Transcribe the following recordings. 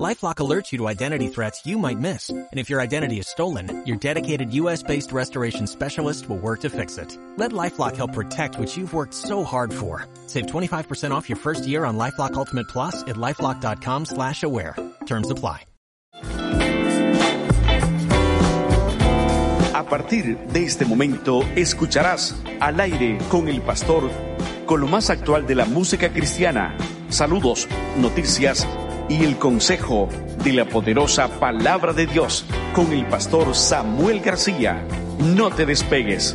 LifeLock alerts you to identity threats you might miss. And if your identity is stolen, your dedicated U.S.-based restoration specialist will work to fix it. Let LifeLock help protect what you've worked so hard for. Save 25% off your first year on LifeLock Ultimate Plus at LifeLock.com slash aware. Terms apply. A partir de este momento escucharás al aire con el pastor con lo más actual de la música cristiana. Saludos, noticias y el consejo de la poderosa palabra de Dios con el pastor Samuel García. No te despegues.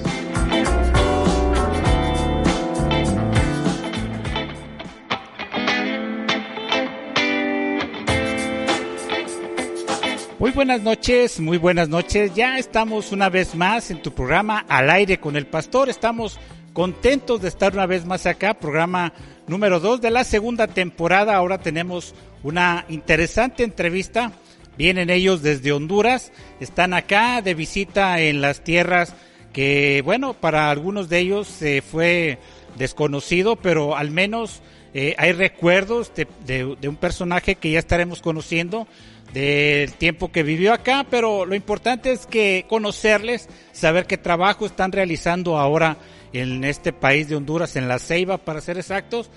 Muy buenas noches, muy buenas noches. Ya estamos una vez más en tu programa Al aire con el pastor. Estamos contentos de estar una vez más acá, programa número 2 de la segunda temporada. Ahora tenemos una interesante entrevista. Vienen ellos desde Honduras, están acá de visita en las tierras que, bueno, para algunos de ellos se fue desconocido, pero al menos eh, hay recuerdos de, de, un personaje que ya estaremos conociendo del tiempo que vivió acá, pero lo importante es que conocerles, saber qué trabajo están realizando ahora en este país de Honduras, en la Ceiba, para ser exactos.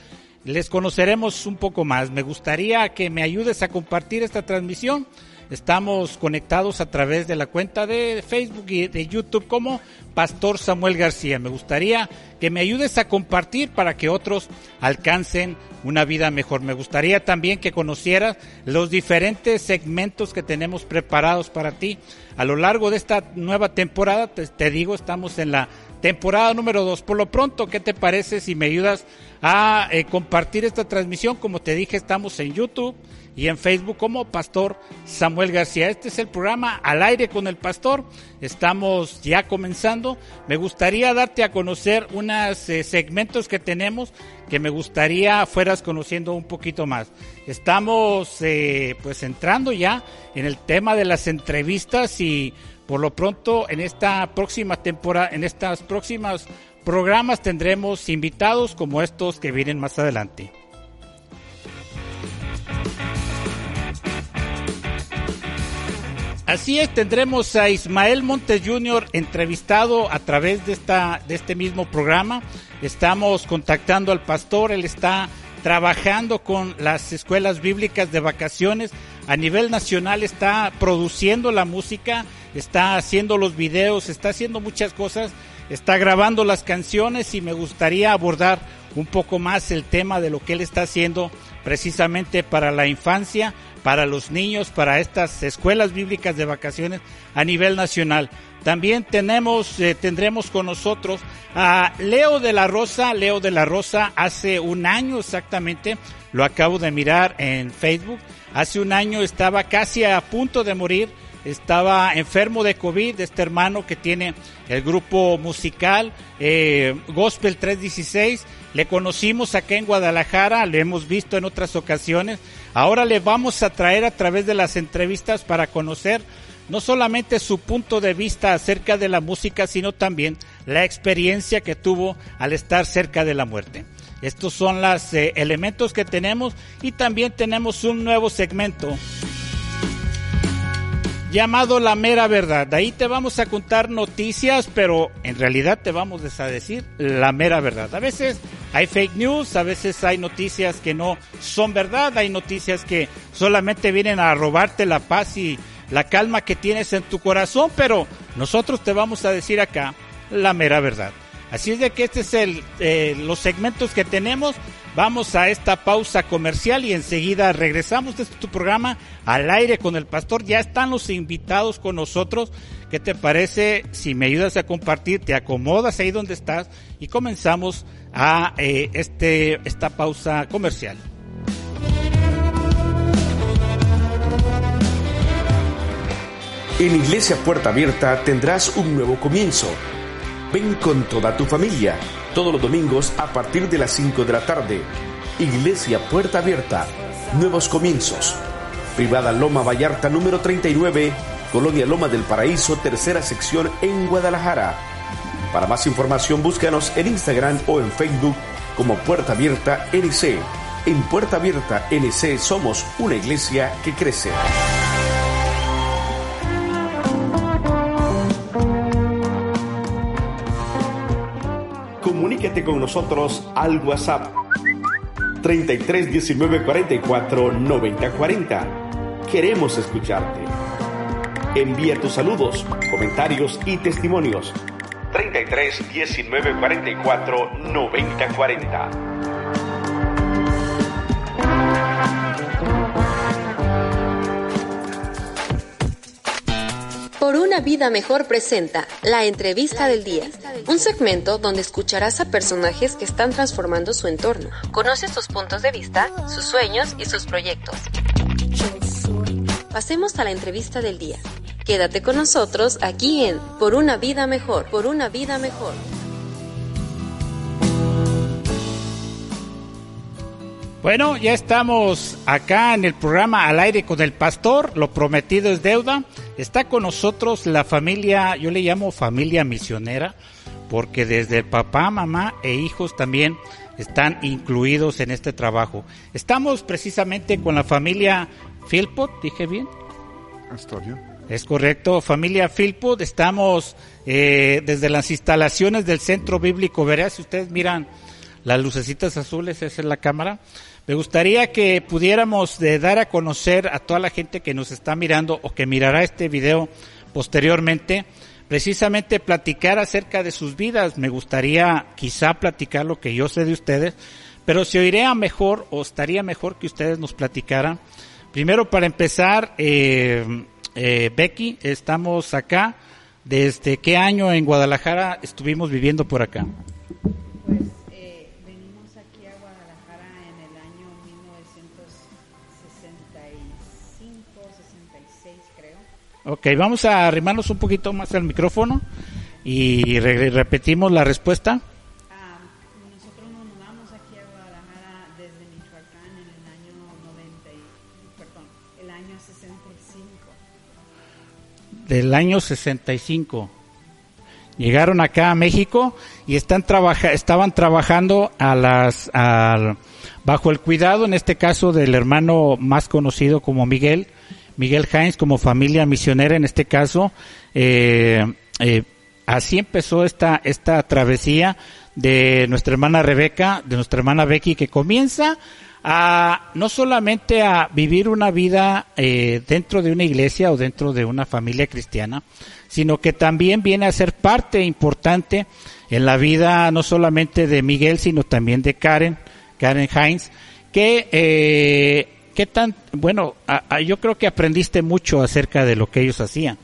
Les conoceremos un poco más. Me gustaría que me ayudes a compartir esta transmisión. Estamos conectados a través de la cuenta de Facebook y de YouTube como Pastor Samuel García. Me gustaría que me ayudes a compartir para que otros alcancen una vida mejor. Me gustaría también que conocieras los diferentes segmentos que tenemos preparados para ti. A lo largo de esta nueva temporada, te, digo, estamos en la temporada número 2. Por lo pronto, ¿qué te parece si me ayudas a eh, compartir esta transmisión? Como te dije, estamos en YouTube y en Facebook como Pastor Samuel García. Este es el programa Al aire con el Pastor. Estamos ya comenzando. Me gustaría darte a conocer unos eh, segmentos que tenemos que me gustaría fueras conociendo un poquito más. Estamos eh, pues entrando ya en el tema de las entrevistas y por lo pronto en esta próxima temporada, en estas próximas programas tendremos invitados como estos que vienen más adelante. Así es, tendremos a Ismael Montes Jr. entrevistado a través de, esta, de este mismo programa. Estamos contactando al pastor, él está trabajando con las escuelas bíblicas de vacaciones a nivel nacional, está produciendo la música, está haciendo los videos, está haciendo muchas cosas, está grabando las canciones y me gustaría abordar un poco más el tema de lo que él está haciendo precisamente para la infancia, para los niños, para estas escuelas bíblicas de vacaciones a nivel nacional. También tenemos, eh, tendremos con nosotros a Leo de la Rosa. Leo de la Rosa hace un año exactamente, lo acabo de mirar en Facebook. Hace un año estaba casi a punto de morir, estaba enfermo de COVID, este hermano que tiene el grupo musical eh, Gospel 316. Le conocimos acá en Guadalajara, le hemos visto en otras ocasiones Ahora le vamos a traer a través de las entrevistas para conocer no solamente su punto de vista acerca de la música, sino también la experiencia que tuvo al estar cerca de la muerte. Estos son los eh, elementos que tenemos y también tenemos un nuevo segmento llamado La Mera Verdad. Ahí te vamos a contar noticias, pero en realidad te vamos a decir la mera verdad. A veces hay fake news, a veces hay noticias que no son verdad, hay noticias que solamente vienen a robarte la paz y la calma que tienes en tu corazón, pero nosotros te vamos a decir acá la mera verdad. Así es de que este es el, eh, los segmentos que tenemos. Vamos a esta pausa comercial y enseguida regresamos. Este es tu programa al aire con el pastor. Ya están los invitados con nosotros. ¿Qué te parece si me ayudas a compartir? Te acomodas ahí donde estás y comenzamos a eh, este, esta pausa comercial. En Iglesia Puerta Abierta tendrás un nuevo comienzo Ven con toda tu familia, todos los domingos a partir de las 5 de la tarde. Iglesia Puerta Abierta, nuevos comienzos. privada Loma Vallarta número 39, Colonia Loma del Paraíso, tercera sección en Guadalajara. Para más información búscanos en Instagram o en Facebook como Puerta Abierta NC. En Puerta Abierta NC somos una iglesia que crece. Comuníquete con nosotros al WhatsApp 33 19 44 90 40. Queremos escucharte. Envía tus saludos, comentarios y testimonios. 33 19 44 90 40. Por una vida mejor presenta La entrevista del día, un segmento donde escucharás a personajes que están transformando su entorno. Conoce sus puntos de vista, sus sueños y sus proyectos. Pasemos a la entrevista del día. Quédate con nosotros aquí en Por una vida mejor, por una vida mejor. Bueno, ya estamos acá en el programa Al aire con el pastor, lo prometido es deuda. Está con nosotros la familia, yo le llamo familia misionera, porque desde el papá, mamá e hijos también están incluidos en este trabajo. Estamos precisamente con la familia Philpot, dije bien. Está bien. Es correcto, familia Philpot, estamos eh, desde las instalaciones del Centro Bíblico Verá, si ustedes miran las lucecitas azules, esa es la cámara. Me gustaría que pudiéramos de dar a conocer a toda la gente que nos está mirando o que mirará este video posteriormente, precisamente platicar acerca de sus vidas. Me gustaría quizá platicar lo que yo sé de ustedes, pero se oiría mejor o estaría mejor que ustedes nos platicaran. Primero, para empezar, eh, eh, Becky, estamos acá. ¿Desde qué año en Guadalajara estuvimos viviendo por acá? Pues eh, venimos aquí a Guadalajara en el año 1965, 66 creo. Ok, vamos a arrimarnos un poquito más al micrófono y re- repetimos la respuesta. Ah, nosotros nos mudamos aquí a Guadalajara desde Michoacán en el año 90, y- perdón, el año 65. Del año 65. Llegaron acá a México y están trabaja estaban trabajando a las bajo el cuidado, en este caso, del hermano más conocido como Miguel, Miguel Heinz, como familia misionera, en este caso. eh, eh, así empezó esta, esta travesía de nuestra hermana Rebeca, de nuestra hermana Becky, que comienza a no solamente a vivir una vida eh, dentro de una iglesia o dentro de una familia cristiana, sino que también viene a ser parte importante en la vida no solamente de Miguel, sino también de Karen, Karen Heinz, que eh, qué tan bueno, yo creo que aprendiste mucho acerca de lo que ellos hacían.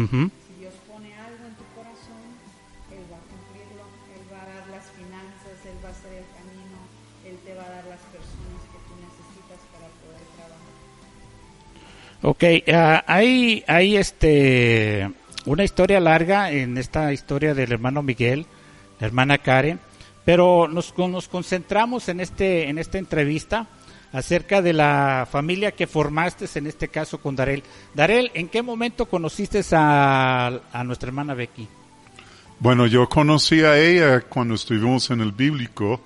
Imposible. Ujú. Si Dios pone algo en tu corazón, Él va a cumplirlo, Él va a dar las finanzas, Él va a hacer el camino, Él te va a dar las personas que tú necesitas para poder trabajar. Ok, ah, hay, hay este, una historia larga en esta historia del hermano Miguel, la hermana Karen, pero nos, con- nos concentramos en, este, en esta entrevista acerca de la familia que formaste, en este caso con Darel. Darel, ¿en qué momento conociste a, a nuestra hermana Becky? Bueno, yo conocí a ella cuando estuvimos en el bíblico,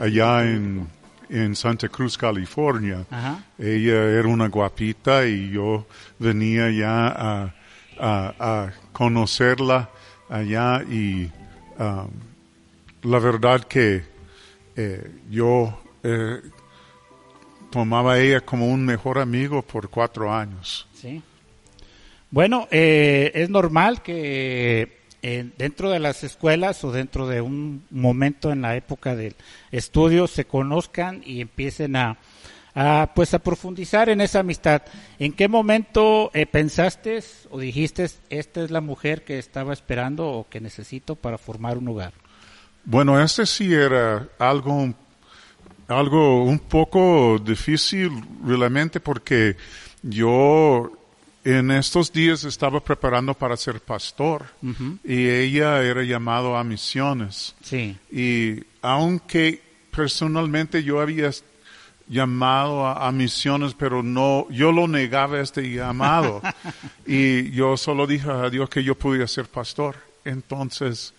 allá en, en Santa Cruz, California. Ajá. Ella era una guapita y yo venía ya a, a- a conocerla allá y um, la verdad que eh, yo eh, tomaba ella como un mejor amigo por cuatro años. Sí. Bueno, eh, es normal que eh, dentro de las escuelas o dentro de un momento en la época del estudio se conozcan y empiecen a, a, pues a profundizar en esa amistad. ¿En qué momento eh, pensaste o dijiste esta es la mujer que estaba esperando o que necesito para formar un hogar? Bueno, este sí era algo, algo un poco difícil realmente porque yo en estos días estaba preparando para ser pastor y ella era llamado a misiones. Sí. Y aunque personalmente yo había llamado a, a misiones, pero no, yo lo negaba este llamado. y yo solo dije a Dios que yo podía ser pastor. Entonces,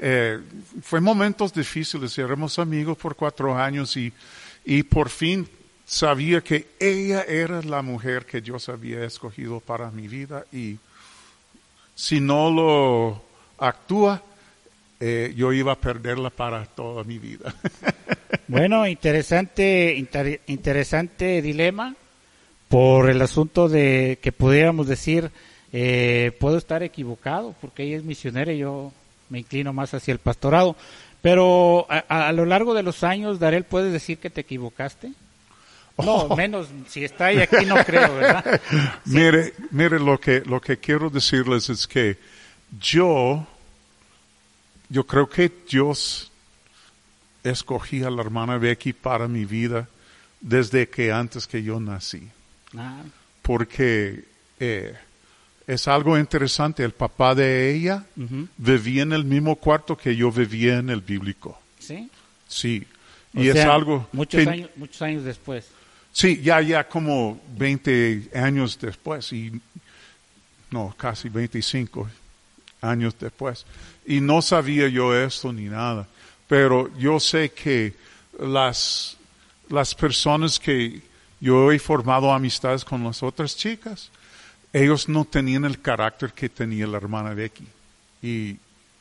eh, fue momentos difíciles, éramos amigos por cuatro años y, y por fin sabía que ella era la mujer que Dios había escogido para mi vida y si no lo actúa, eh, yo iba a perderla para toda mi vida. Bueno, interesante, inter- interesante dilema por el asunto de que pudiéramos decir, eh, puedo estar equivocado porque ella es misionera y yo me inclino más hacia el pastorado. Pero a, a- a lo largo de los años, Darel, ¿puedes decir que te equivocaste? No, menos si está ahí aquí no creo, ¿verdad? Mire, mire lo que, lo que quiero decirles es que yo, yo creo que Dios escogí a la hermana Becky para mi vida desde que antes que yo nací. Ah, Porque eh, es algo interesante. El papá de ella vivía en el mismo cuarto que yo vivía en el bíblico. sí. Sí. O Y es algo muchos que- años, muchos años después. Sí, ya, ya como 20 años después, y no, casi 25 años después. Y no sabía yo esto ni nada, pero yo sé que las, las personas que yo he formado amistades con las otras chicas, ellos no tenían el carácter que tenía la hermana Becky. Y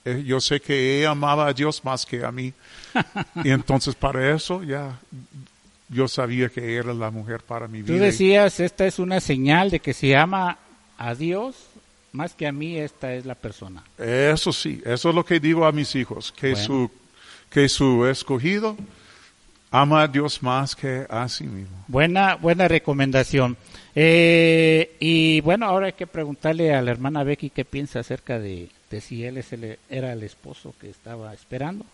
eh, yo sé que ella amaba a Dios más que a mí. y entonces para eso ya yo sabía que era la mujer para mi Tú vida. decías, esta es una señal de que si ama a Dios más que a mí, esta es la persona. Eso sí, eso es lo que digo a mis hijos, que Bueno. su que su escogido ama a Dios más que a sí mismo. Buena, buena recomendación. Eh, y bueno, ahora hay que preguntarle a la hermana Becky qué piensa acerca de, de si él es el- era el esposo que estaba esperando.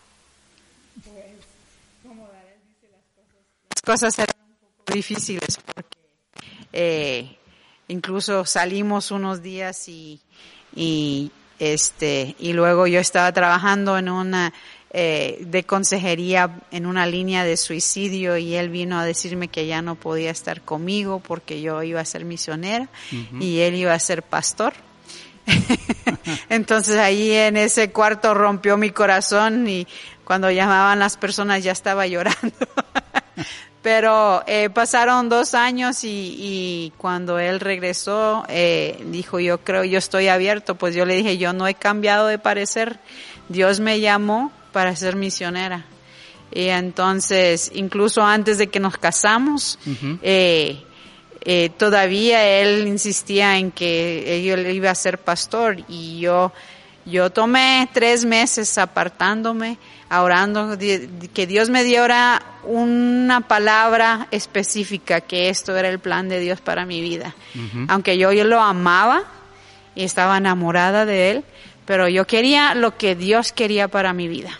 las cosas eran un poco difíciles porque eh, incluso salimos unos días y, y este y luego yo estaba trabajando en una eh, de consejería en una línea de suicidio y él vino a decirme que ya no podía estar conmigo porque yo iba a ser misionera y él iba a ser pastor. Entonces ahí en ese cuarto rompió mi corazón y cuando llamaban las personas ya estaba llorando. Pero eh, pasaron dos años y, y cuando él regresó, eh, dijo, yo creo, yo estoy abierto. Pues yo le dije, yo no he cambiado de parecer. Dios me llamó para ser misionera. Y entonces, incluso antes de que nos casamos, eh, eh, todavía él insistía en que él iba a ser pastor y yo, yo tomé tres meses apartándome, orando, que Dios me diera una palabra específica, que esto era el plan de Dios para mi vida. Aunque yo, yo lo amaba y estaba enamorada de él, pero yo quería lo que Dios quería para mi vida.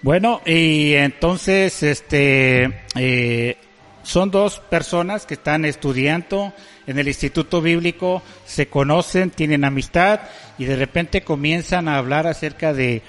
Bueno, y entonces, este, eh, son dos personas que están estudiando en el Instituto Bíblico, se conocen, tienen amistad y de repente comienzan a hablar acerca de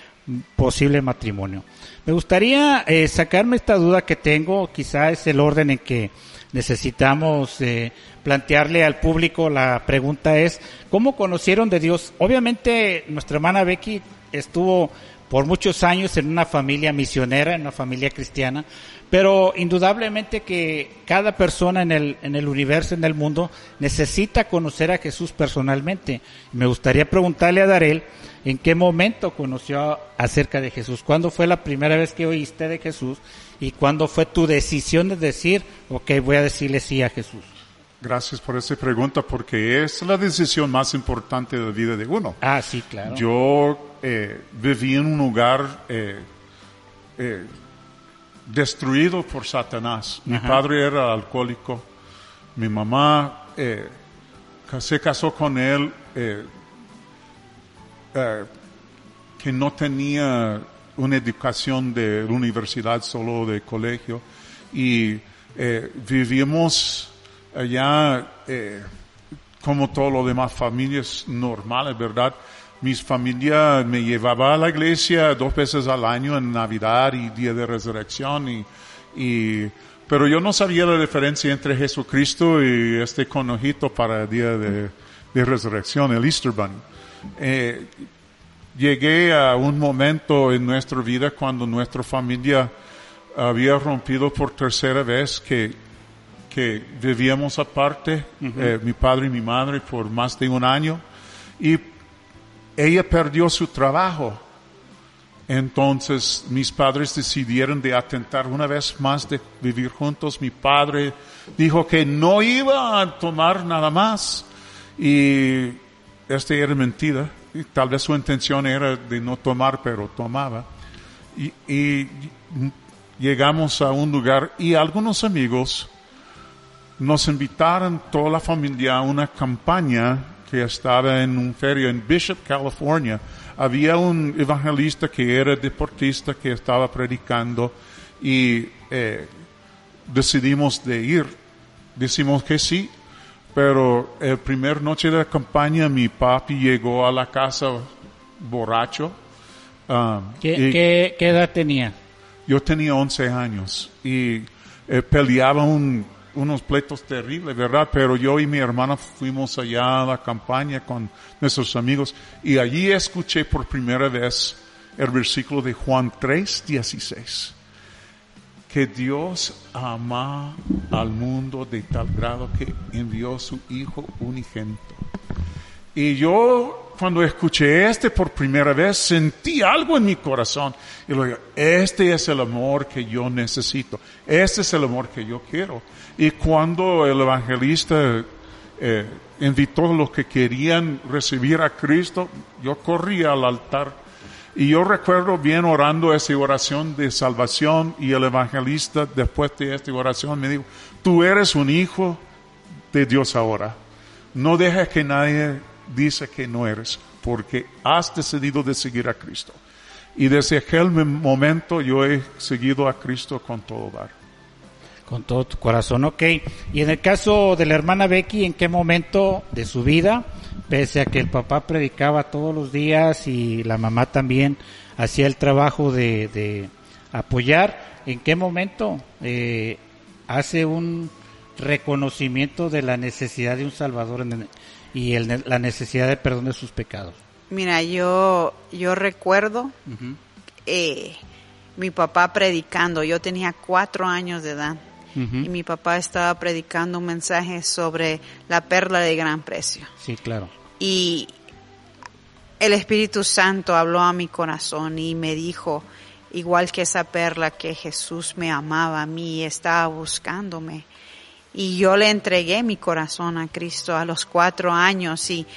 posible matrimonio. Me gustaría eh, sacarme esta duda que tengo, quizá es el orden en que necesitamos eh, plantearle al público. La pregunta es, ¿cómo conocieron de Dios? Obviamente nuestra hermana Becky estuvo por muchos años en una familia misionera, en una familia cristiana, pero indudablemente que cada persona en el, en el universo, en el mundo, necesita conocer a Jesús personalmente. Me gustaría preguntarle a Darel, ¿en qué momento conoció acerca de Jesús? ¿Cuándo fue la primera vez que oíste de Jesús? ¿Y cuándo fue tu decisión de decir, ok, voy a decirle sí a Jesús? Gracias por esa pregunta porque es la decisión más importante de la vida de uno. Ah, sí, claro. Yo eh, viví en un lugar eh, eh, destruido por Satanás. Mi Ajá. padre era alcohólico. Mi mamá eh, se casó con él que no tenía una educación de universidad, solo de colegio. Y vivimos allá como todo lo demás familias normales, ¿verdad? Mis familia me llevaba a la iglesia dos veces al año en Navidad y Día de Resurrección y, y pero yo no sabía la diferencia entre Jesucristo y este conojito para el Día de, de Resurrección, el Easter Bunny. Eh, llegué a un momento en nuestra vida cuando nuestra familia había rompido por tercera vez que, que vivíamos aparte, eh, mi padre y mi madre, por más de un año. Y ella perdió su trabajo. Entonces mis padres decidieron de atentar una vez más de vivir juntos. Mi padre dijo que no iba a tomar nada más. Y esta era mentira. Tal vez su intención era de no tomar, pero tomaba. Y llegamos a un lugar y algunos amigos nos invitaron toda la familia a una campaña que estaba en un feria en Bishop, California. Había un evangelista que era deportista que estaba predicando y eh, decidimos de ir. Decimos que sí, pero el primer noche de la campaña mi papi llegó a la casa borracho. Um, ¿Qué, ¿Qué, edad tenía? Yo tenía 11 años y eh, peleaba un unos pleitos terribles, ¿verdad? Pero yo y mi hermana fuimos allá a la campaña con nuestros amigos y allí escuché por primera vez el versículo de Juan 3, 16. Que Dios ama al mundo de tal grado que envió su Hijo unigénito. Y yo cuando escuché este por primera vez, sentí algo en mi corazón. Y lo digo, este es el amor que yo necesito. Este es el amor que yo quiero. Y cuando el evangelista eh, invitó a los que querían recibir a Cristo, yo corrí al altar. Y yo recuerdo bien orando esa oración de salvación y el evangelista después de esta oración me dijo, tú eres un hijo de Dios ahora. No dejes que nadie dice que no eres, porque has decidido de seguir a Cristo. Y desde aquel momento yo he seguido a Cristo con todo dar. Con todo tu corazón, ok. Y en el caso de la hermana Becky, ¿en qué momento de su vida, pese a que el papá predicaba todos los días y la mamá también hacía el trabajo de, apoyar, ¿en qué momento eh, hace un reconocimiento de la necesidad de un Salvador en, y el, la necesidad de perdón de sus pecados. Mira, yo, yo recuerdo eh, mi papá predicando, yo tenía cuatro años de edad y mi papá estaba predicando un mensaje sobre la perla de gran precio. Sí, claro. Y el Espíritu Santo habló a mi corazón y me dijo, igual que esa perla que Jesús me amaba a mí y estaba buscándome y yo le entregué mi corazón a Cristo a los cuatro años y,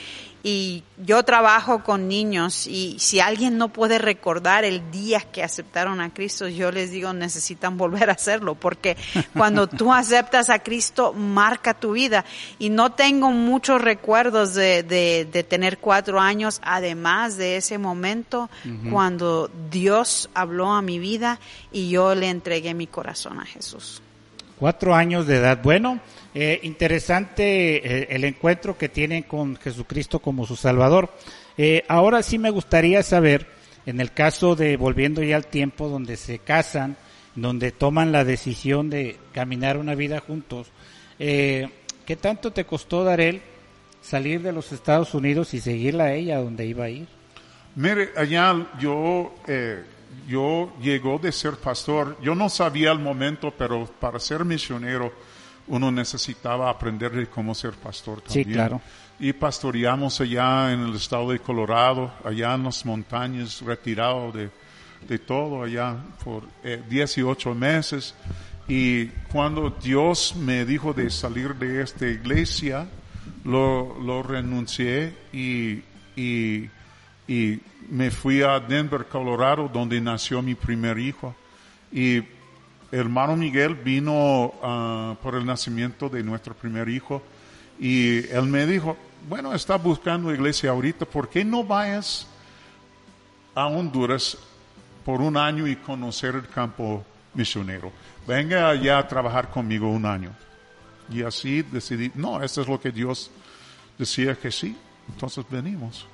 y yo trabajo con niños y si alguien no puede recordar el día que aceptaron a Cristo, yo les digo necesitan volver a hacerlo porque cuando tú aceptas a Cristo marca tu vida y no tengo muchos recuerdos de, de, de tener cuatro años además de ese momento cuando Dios habló a mi vida y yo le entregué mi corazón a Jesús. Cuatro años de edad. Bueno, eh, interesante eh, el encuentro que tienen con Jesucristo como su Salvador. Eh, ahora sí me gustaría saber, en el caso de, volviendo ya al tiempo donde se casan, donde toman la decisión de caminar una vida juntos, ¿qué tanto te costó, Darel, salir de los Estados Unidos y seguirla a ella donde iba a ir? Mire, allá yo yo llegó de ser pastor, yo no sabía al momento, pero para ser misionero uno necesitaba aprender de cómo ser pastor también. Sí, claro. Y pastoreamos allá en el estado de Colorado, allá en las montañas, retirado de, de todo allá por 18 eh, meses. Y cuando Dios me dijo de salir de esta iglesia, lo, lo renuncié y, y, y me fui a Denver, Colorado, donde nació mi primer hijo. Y hermano Miguel vino ah, por el nacimiento de nuestro primer hijo. Y él me dijo, bueno, está buscando iglesia ahorita, ¿por qué no vayas a Honduras por un año y conocer el campo misionero? Venga allá a trabajar conmigo un año. Y así decidí, no, esto es lo que Dios decía que sí, entonces venimos.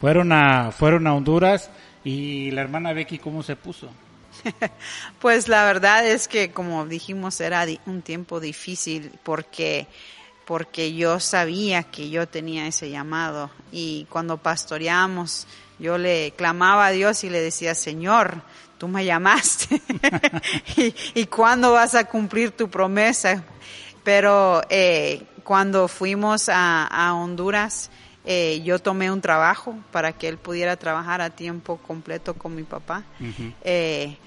Fueron a, fueron a Honduras y la hermana Becky, ¿cómo se puso? Pues la verdad es que, como dijimos, era un tiempo difícil porque porque yo sabía que yo tenía ese llamado y cuando pastoreamos yo le clamaba a Dios y le decía, Señor, tú me llamaste y, y cuándo vas a cumplir tu promesa. Pero eh, cuando fuimos a, a Honduras, eh, yo tomé un trabajo para que él pudiera trabajar a tiempo completo con mi papá, eh,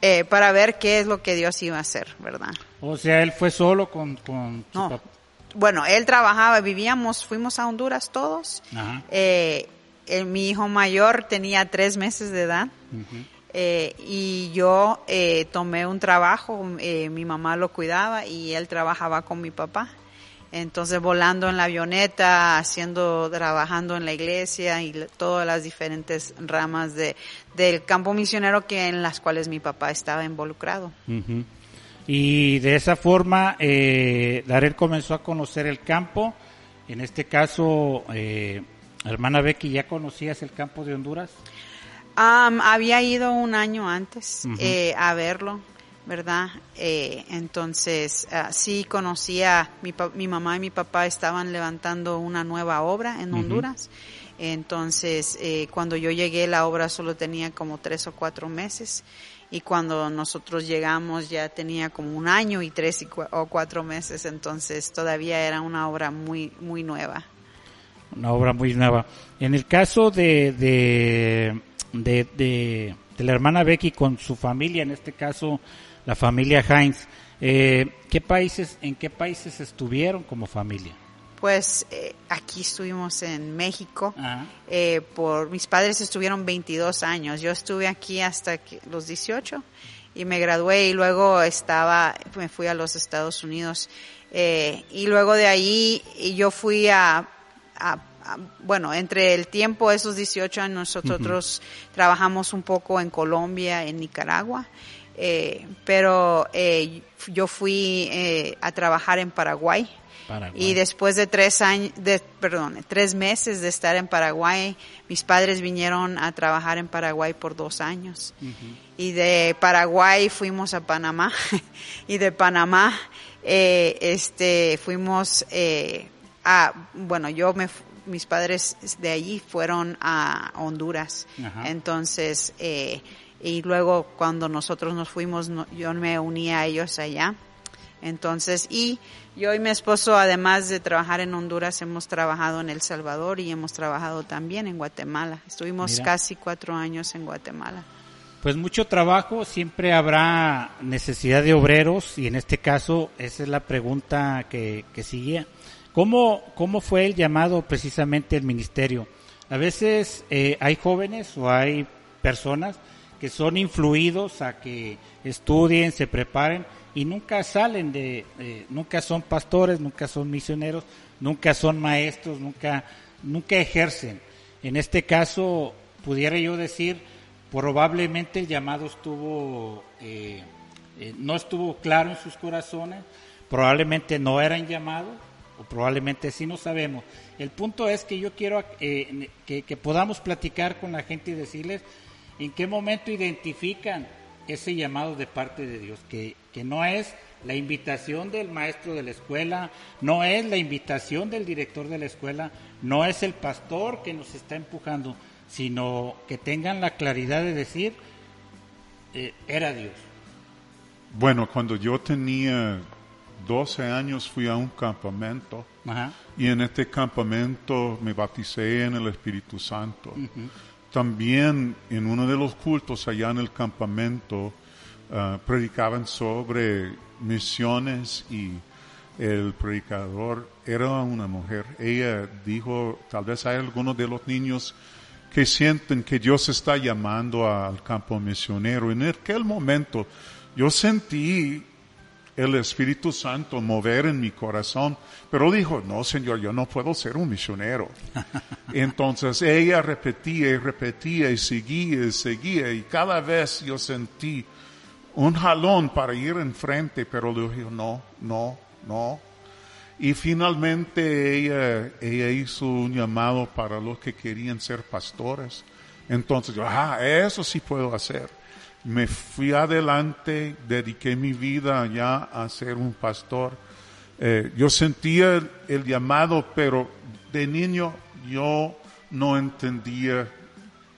eh, para ver qué es lo que Dios iba a hacer, ¿verdad? O sea, él fue solo con, con No. papá. Bueno, él trabajaba, vivíamos, fuimos a Honduras todos. Ajá. Eh, eh, mi hijo mayor tenía tres meses de edad y yo eh, tomé un trabajo, mi mamá lo cuidaba y él trabajaba con mi papá. Entonces volando en la avioneta, haciendo, trabajando en la iglesia y todas las diferentes ramas de, del campo misionero que en las cuales mi papá estaba involucrado. Ujú. Y de esa forma, eh, Darel comenzó a conocer el campo. En este caso, eh, hermana Becky, ¿ya conocías el campo de Honduras? Había ido un año antes eh, a verlo, ¿verdad? Eh, entonces, ah, sí conocía, mi, mi mamá y mi papá estaban levantando una nueva obra en Honduras. Entonces, eh, cuando yo llegué, la obra solo tenía como tres o cuatro meses. Y cuando nosotros llegamos ya tenía como un año y tres y cua- o cuatro meses. Entonces, todavía era una obra muy, muy nueva. Una obra muy nueva. En el caso de, de, de, de- de la hermana Becky con su familia, en este caso la familia Heinz, eh, ¿qué países, ¿en qué países estuvieron como familia? Pues eh, aquí estuvimos en México. Eh, por mis padres estuvieron 22 años. Yo estuve aquí hasta que- los 18 y me gradué y luego estaba, me fui a los Estados Unidos. Eh, y luego de ahí yo fui a, a- a- bueno, entre el tiempo, esos 18 años, nosotros trabajamos un poco en Colombia, en Nicaragua. Eh, pero eh, yo fui eh, a trabajar en Paraguay. Paraguay. Y después de tres años, de, perdón, tres meses de estar en Paraguay, mis padres vinieron a trabajar en Paraguay por dos años. Y de Paraguay fuimos a Panamá. y de Panamá, eh, este, fuimos eh, a, bueno, yo me, mis padres de allí fueron a Honduras. Ajá. Entonces, eh, y luego cuando nosotros nos fuimos, no- yo me uní a ellos allá. Entonces, y yo y mi esposo, además de trabajar en Honduras, hemos trabajado en El Salvador y hemos trabajado también en Guatemala. Estuvimos Mira. casi cuatro años en Guatemala. Pues mucho trabajo, siempre habrá necesidad de obreros y en este caso esa es la pregunta que, que seguía. ¿Cómo, ¿Cómo fue el llamado precisamente el ministerio? A veces eh, hay jóvenes o hay personas que son influidos a que estudien, se preparen y nunca salen de, eh, nunca son pastores, nunca son misioneros, nunca son maestros, nunca, nunca ejercen. En este caso, pudiera yo decir, probablemente el llamado estuvo, eh, eh, no estuvo claro en sus corazones, probablemente no eran llamados, o probablemente sí, no sabemos. El punto es que yo quiero que podamos platicar con la gente y decirles en qué momento identifican ese llamado de parte de Dios, que, que no es la invitación del maestro de la escuela, no es la invitación del director de la escuela, no es el pastor que nos está empujando, sino que tengan la claridad de decir, eh, era Dios. Bueno, cuando yo tenía 12 años fui a un campamento Ajá. y en este campamento me bauticé en el Espíritu Santo. También en uno de los cultos allá en el campamento ah, predicaban sobre misiones y el predicador era una mujer. Ella dijo, tal vez hay algunos de los niños que sienten que Dios está llamando al campo misionero. En aquel momento yo sentí el Espíritu Santo mover en mi corazón, pero dijo, no, Señor, yo no puedo ser un misionero. Entonces ella repetía y repetía y seguía y seguía y cada vez yo sentí un jalón para ir enfrente, pero le dije, no, no, no. Y finalmente ella, ella hizo un llamado para los que querían ser pastores. Entonces yo, ah, eso sí puedo hacer. Me fui adelante, dediqué mi vida ya a ser un pastor. Eh, yo sentía el, el llamado, pero de niño yo no entendía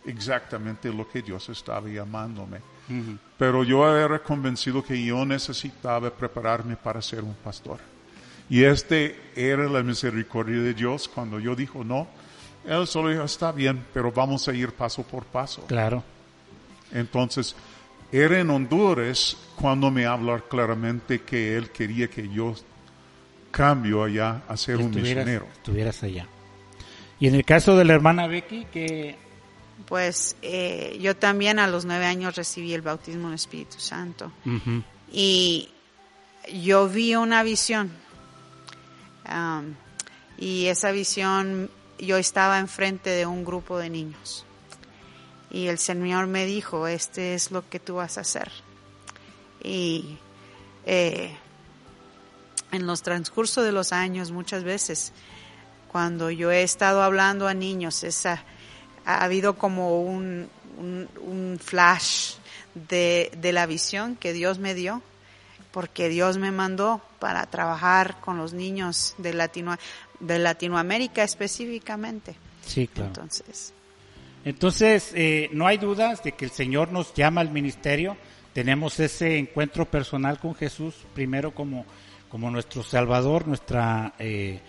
exactamente lo que Dios estaba llamándome. Pero yo era convencido que yo necesitaba prepararme para ser un pastor. Y este era la misericordia de Dios cuando yo dijo no. Él solo dijo, está bien, pero vamos a ir paso por paso. Claro. Entonces, era en Honduras cuando me habló claramente que él quería que yo cambio allá a ser un misionero. estuvieras allá. Y en el caso de la hermana Becky, que Pues eh, yo también a los nueve años recibí el bautismo en Espíritu Santo. Y yo vi una visión y esa visión yo estaba enfrente de un grupo de niños y el Señor me dijo este es lo que tú vas a hacer y eh, en los transcurso de los años muchas veces cuando yo he estado hablando a niños esa ha habido como un, un, un flash de, de la visión que Dios me dio porque Dios me mandó para trabajar con los niños de, Latino, de Latinoamérica específicamente. sí, claro. Entonces, Entonces, eh, no hay dudas de que el Señor nos llama al ministerio. Tenemos ese encuentro personal con Jesús, primero como, como nuestro Salvador, nuestra eh,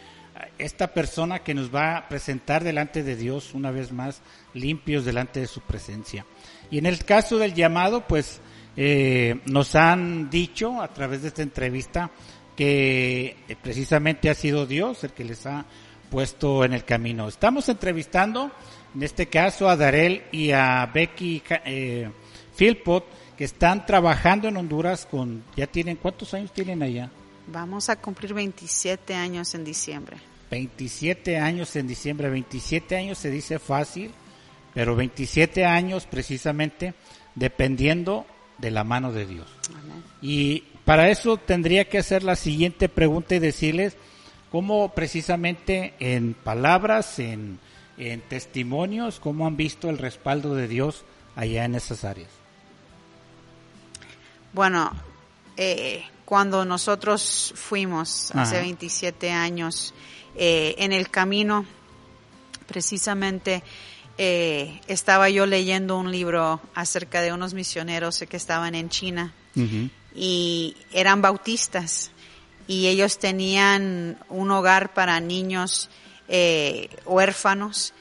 esta persona que nos va a presentar delante de Dios una vez más, limpios delante de su presencia. Y en el caso del llamado, pues eh, nos han dicho a través de esta entrevista que eh, precisamente ha sido Dios el que les ha puesto en el camino. Estamos entrevistando, en este caso, a Darel y a Becky eh, Philpott, que están trabajando en Honduras con, ya tienen, ¿cuántos años tienen allá? vamos a cumplir 27 años en diciembre. 27 años en diciembre, 27 años se dice fácil, pero 27 años precisamente dependiendo de la mano de Dios. Amén. Y para eso tendría que hacer la siguiente pregunta y decirles cómo precisamente en palabras, en, en testimonios, cómo han visto el respaldo de Dios allá en esas áreas. Bueno, eh, cuando nosotros fuimos hace Ajá. 27 años eh, en el camino, precisamente eh, estaba yo leyendo un libro acerca de unos misioneros que estaban en China y eran bautistas y ellos tenían un hogar para niños eh, huérfanos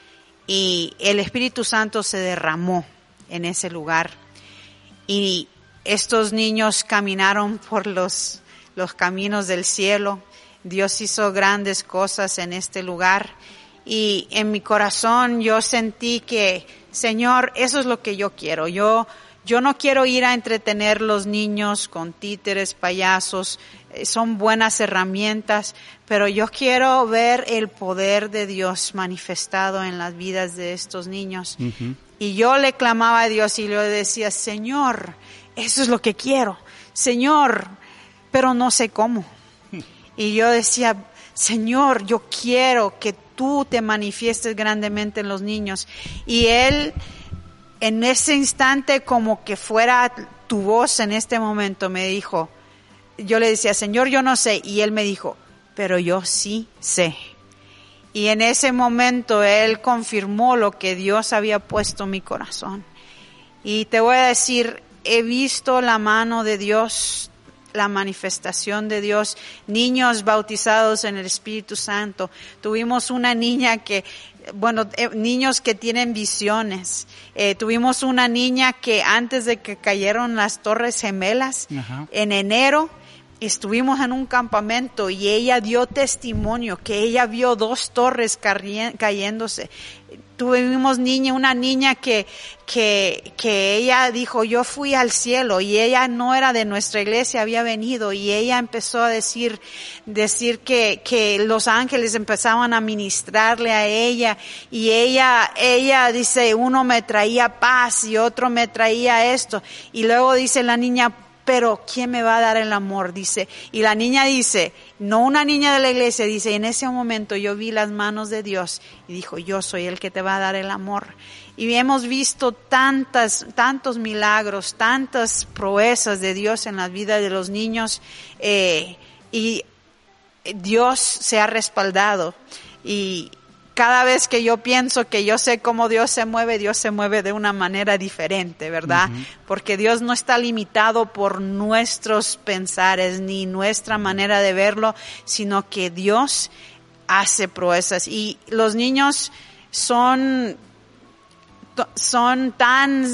y el Espíritu Santo se derramó en ese lugar y estos niños caminaron por los, los caminos del cielo. Dios hizo grandes cosas en este lugar y en mi corazón yo sentí que, Señor, eso es lo que yo quiero. Yo, yo no quiero ir a entretener los niños con títeres, payasos, son buenas herramientas, pero yo quiero ver el poder de Dios manifestado en las vidas de estos niños. Y yo le clamaba a Dios y le decía, Señor, eso es lo que quiero. Señor, pero no sé cómo. Y yo decía, Señor, yo quiero que tú te manifiestes grandemente en los niños. Y él, en ese instante, como que fuera tu voz en este momento, me dijo, yo le decía, Señor, yo no sé. Y él me dijo, pero yo sí sé. Y en ese momento él confirmó lo que Dios había puesto en mi corazón. Y te voy a decir, he visto la mano de Dios, la manifestación de Dios, niños bautizados en el Espíritu Santo. Tuvimos una niña que, bueno, eh, niños que tienen visiones. Eh, tuvimos una niña que antes de que cayeron las torres gemelas, Ajá. en enero, estuvimos en un campamento y ella dio testimonio que ella vio dos torres cayéndose. Tuvimos niña, una niña que, que, que ella dijo, yo fui al cielo y ella no era de nuestra iglesia, había venido y ella empezó a decir, decir que, que los ángeles empezaban a ministrarle a ella y ella, ella dice, uno me traía paz y otro me traía esto y luego dice la niña, pero ¿quién me va a dar el amor? Dice, y la niña dice, no una niña de la iglesia, dice, en ese momento yo vi las manos de Dios y dijo, yo soy el que te va a dar el amor. Y hemos visto tantas, tantos milagros, tantas proezas de Dios en la vida de los niños eh, y Dios se ha respaldado. Y, cada vez que yo pienso que yo sé cómo Dios se mueve, Dios se mueve de una manera diferente, ¿verdad? Porque Dios no está limitado por nuestros pensares ni nuestra manera de verlo, sino que Dios hace proezas. Y los niños son, son tan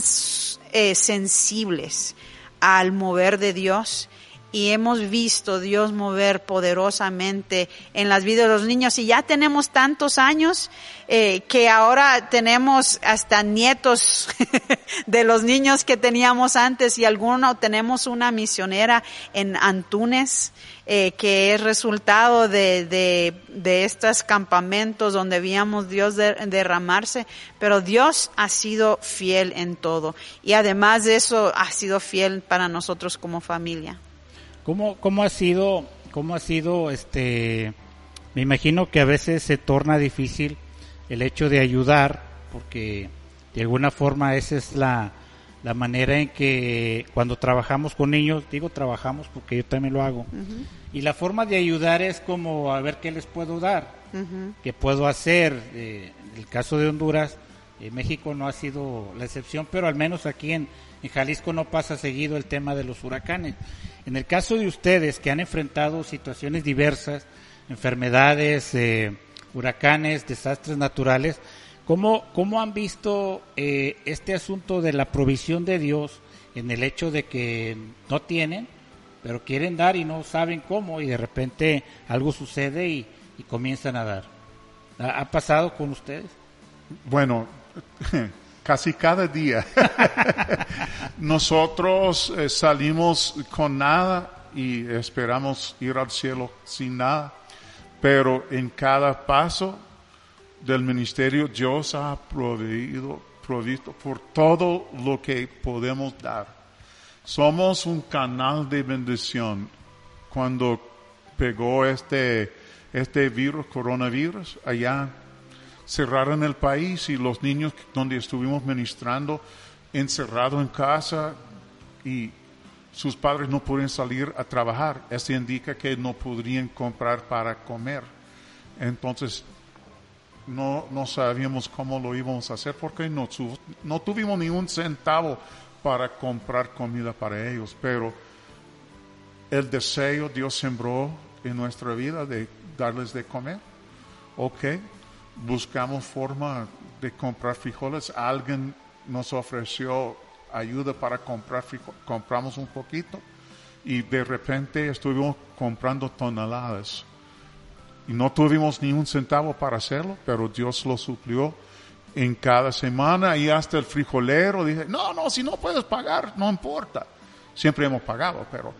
eh, sensibles al mover de Dios y hemos visto Dios mover poderosamente en las vidas de los niños. Y ya tenemos tantos años eh, que ahora tenemos hasta nietos de los niños que teníamos antes. Y alguno tenemos una misionera en Antunes eh, que es resultado de, de, de, estos campamentos donde veíamos Dios derramarse, pero Dios ha sido fiel en todo. Y además de eso ha sido fiel para nosotros como familia. ¿Cómo, cómo ha sido, cómo ha sido, este, me imagino que a veces se torna difícil el hecho de ayudar, porque de alguna forma esa es la, la manera en que cuando trabajamos con niños, digo trabajamos porque yo también lo hago, y la forma de ayudar es como a ver qué les puedo dar, qué puedo hacer. Eh, en el caso de Honduras, eh, México no ha sido la excepción, pero al menos aquí en, en Jalisco no pasa seguido el tema de los huracanes. En el caso de ustedes que han enfrentado situaciones diversas, enfermedades, eh, huracanes, desastres naturales, ¿cómo, cómo han visto eh, este asunto de la provisión de Dios en el hecho de que no tienen, pero quieren dar y no saben cómo y de repente algo sucede y, y comienzan a dar? ¿Ha pasado con ustedes? Bueno, casi cada día. Nosotros eh, salimos con nada y esperamos ir al cielo sin nada, pero en cada paso del ministerio Dios ha proveído, provisto por todo lo que podemos dar. Somos un canal de bendición. Cuando pegó este, este virus, coronavirus, allá cerraron el país y los niños donde estuvimos ministrando encerrados en casa y sus padres no pueden salir a trabajar. Eso indica que no podrían comprar para comer. Entonces, no, no sabíamos cómo lo íbamos a hacer porque no, no tuvimos ni un centavo para comprar comida para ellos. Pero el deseo Dios sembró en nuestra vida de darles de comer. Ok, buscamos forma de comprar frijoles. Alguien nos ofreció ayuda para comprar frijoles. Compramos un poquito y de repente estuvimos comprando toneladas. Y no tuvimos ni un centavo para hacerlo, pero Dios lo suplió en cada semana y hasta el frijolero dije, no, no, si no puedes pagar, no importa. Siempre hemos pagado, pero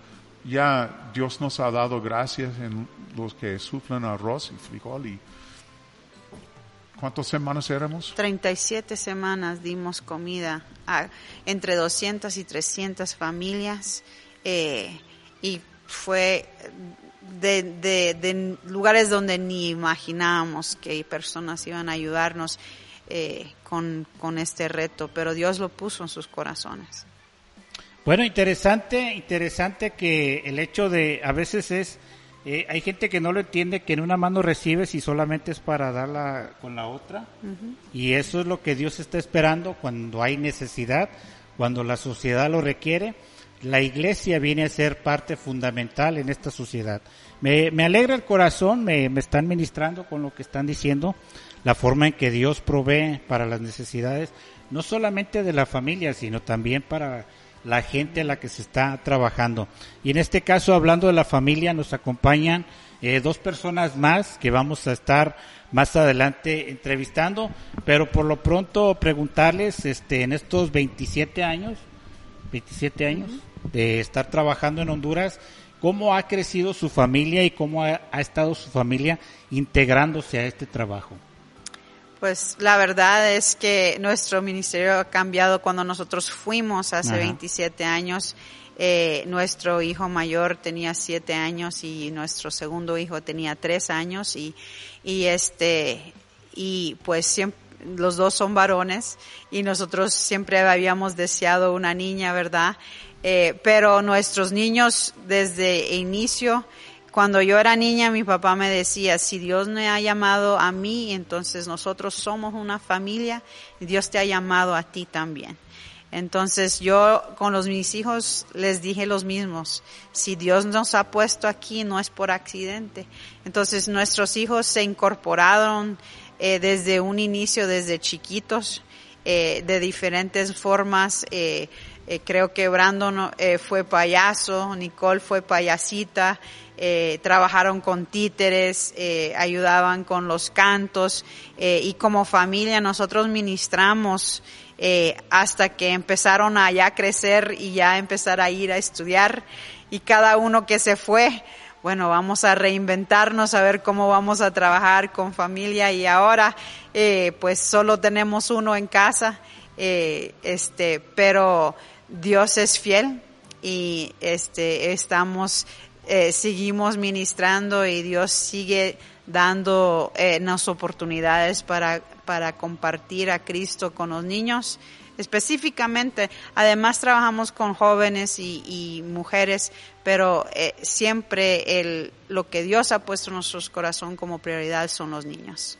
ya Dios nos ha dado gracias en los que sufren arroz y frijol y ¿Cuántas semanas éramos? 37 semanas dimos comida a entre 200 y 300 familias eh, y fue de, de, lugares donde ni imaginábamos que personas iban a ayudarnos eh, con, con este reto, pero Dios lo puso en sus corazones. Bueno, interesante, interesante que el hecho de, a veces es eh, hay gente que no lo entiende, que en una mano recibes y solamente es para darla con la otra. Y eso es lo que Dios está esperando cuando hay necesidad, cuando la sociedad lo requiere. La iglesia viene a ser parte fundamental en esta sociedad. Me, me alegra el corazón, me, me están ministrando con lo que están diciendo, la forma en que Dios provee para las necesidades, no solamente de la familia, sino también para la gente a la que se está trabajando. Y en este caso, hablando de la familia, nos acompañan eh, dos personas más que vamos a estar más adelante entrevistando, pero por lo pronto preguntarles, este, en estos 27 años, 27 años de estar trabajando en Honduras, ¿cómo ha crecido su familia y cómo ha, ha estado su familia integrándose a este trabajo? Pues la verdad es que nuestro ministerio ha cambiado cuando nosotros fuimos hace Ajá. 27 años. Eh, nuestro hijo mayor tenía siete años y nuestro segundo hijo tenía tres años y, y este, y pues siempre, los dos son varones y nosotros siempre habíamos deseado una niña, ¿verdad? Eh, pero nuestros niños desde inicio, cuando yo era niña, mi papá me decía, si Dios me ha llamado a mí, entonces nosotros somos una familia Dios te ha llamado a ti también. Entonces yo con los mis hijos les dije los mismos. Si Dios nos ha puesto aquí no es por accidente. Entonces nuestros hijos se incorporaron eh, desde un inicio, desde chiquitos, eh, de diferentes formas. Eh, creo que Brandon fue payaso, Nicole fue payasita, eh, trabajaron con títeres, eh, ayudaban con los cantos eh, y como familia nosotros ministramos eh, hasta que empezaron a ya crecer y ya empezar a ir a estudiar y cada uno que se fue, bueno, vamos a reinventarnos, a ver cómo vamos a trabajar con familia. Y ahora eh, pues solo tenemos uno en casa, eh, este, pero Dios es fiel y este estamos eh, seguimos ministrando y Dios sigue dando eh, las oportunidades para, para compartir a Cristo con los niños específicamente. Además trabajamos con jóvenes y, mujeres, pero eh, siempre el, lo que Dios ha puesto en nuestros corazones como prioridad son los niños.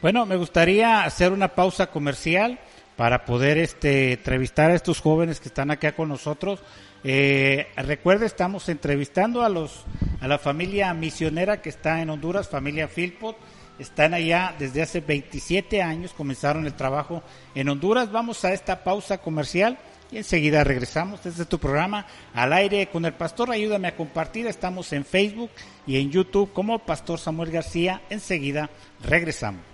Bueno, me gustaría hacer una pausa comercial para poder este, entrevistar a estos jóvenes que están acá con nosotros. Eh, recuerde, estamos entrevistando a los a la familia misionera que está en Honduras, familia Philpot. Están allá desde hace 27 años, comenzaron el trabajo en Honduras. Vamos a esta pausa comercial y enseguida regresamos. Desde tu programa al aire con el pastor. Ayúdame a compartir. Estamos en Facebook y en YouTube como Pastor Samuel García. Enseguida regresamos.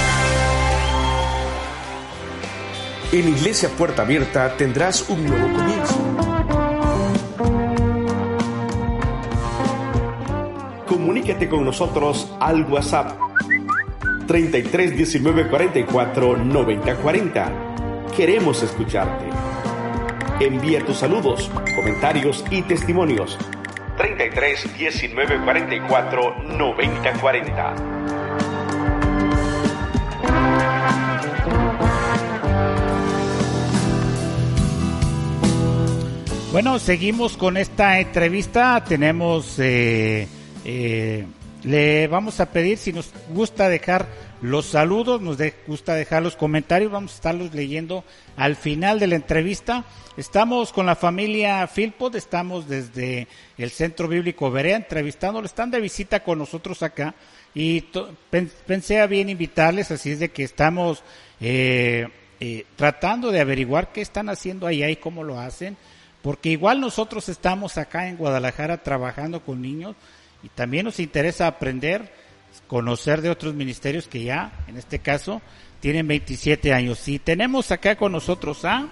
En Iglesia Puerta Abierta tendrás un nuevo comienzo. Comunícate con nosotros al WhatsApp 33 19 44 90 40. Queremos escucharte. Envía tus saludos, comentarios y testimonios. 33 19 44 90 40. Bueno, seguimos con esta entrevista. Tenemos, eh, eh, le vamos a pedir si nos gusta dejar los saludos, nos de- gusta dejar los comentarios, vamos a estarlos leyendo al final de la entrevista. Estamos con la familia Philpot, estamos desde el Centro Bíblico Berea entrevistándolo, están de visita con nosotros acá y pensé a bien invitarles, así es de que estamos eh, eh, tratando de averiguar qué están haciendo allá y cómo lo hacen, porque igual nosotros estamos acá en Guadalajara trabajando con niños y también nos interesa aprender, conocer de otros ministerios que ya, en este caso, tienen 27 años. Y tenemos acá con nosotros a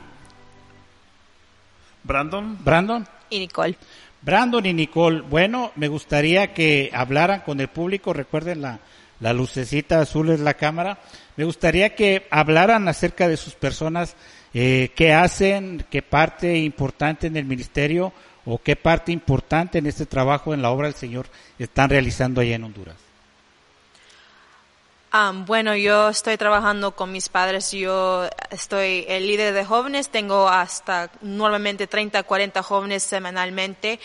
Brandon, Brandon. y Nicole. Brandon y Nicole, bueno, me gustaría que hablaran con el público, recuerden la, la lucecita azul es la cámara, me gustaría que hablaran acerca de sus personas, eh, qué hacen, qué parte importante en el ministerio o qué parte importante en este trabajo en la obra del Señor están realizando allá en Honduras. Ah, bueno, yo estoy trabajando con mis padres. Yo estoy el líder de jóvenes. Tengo hasta normalmente 30, 40 jóvenes semanalmente.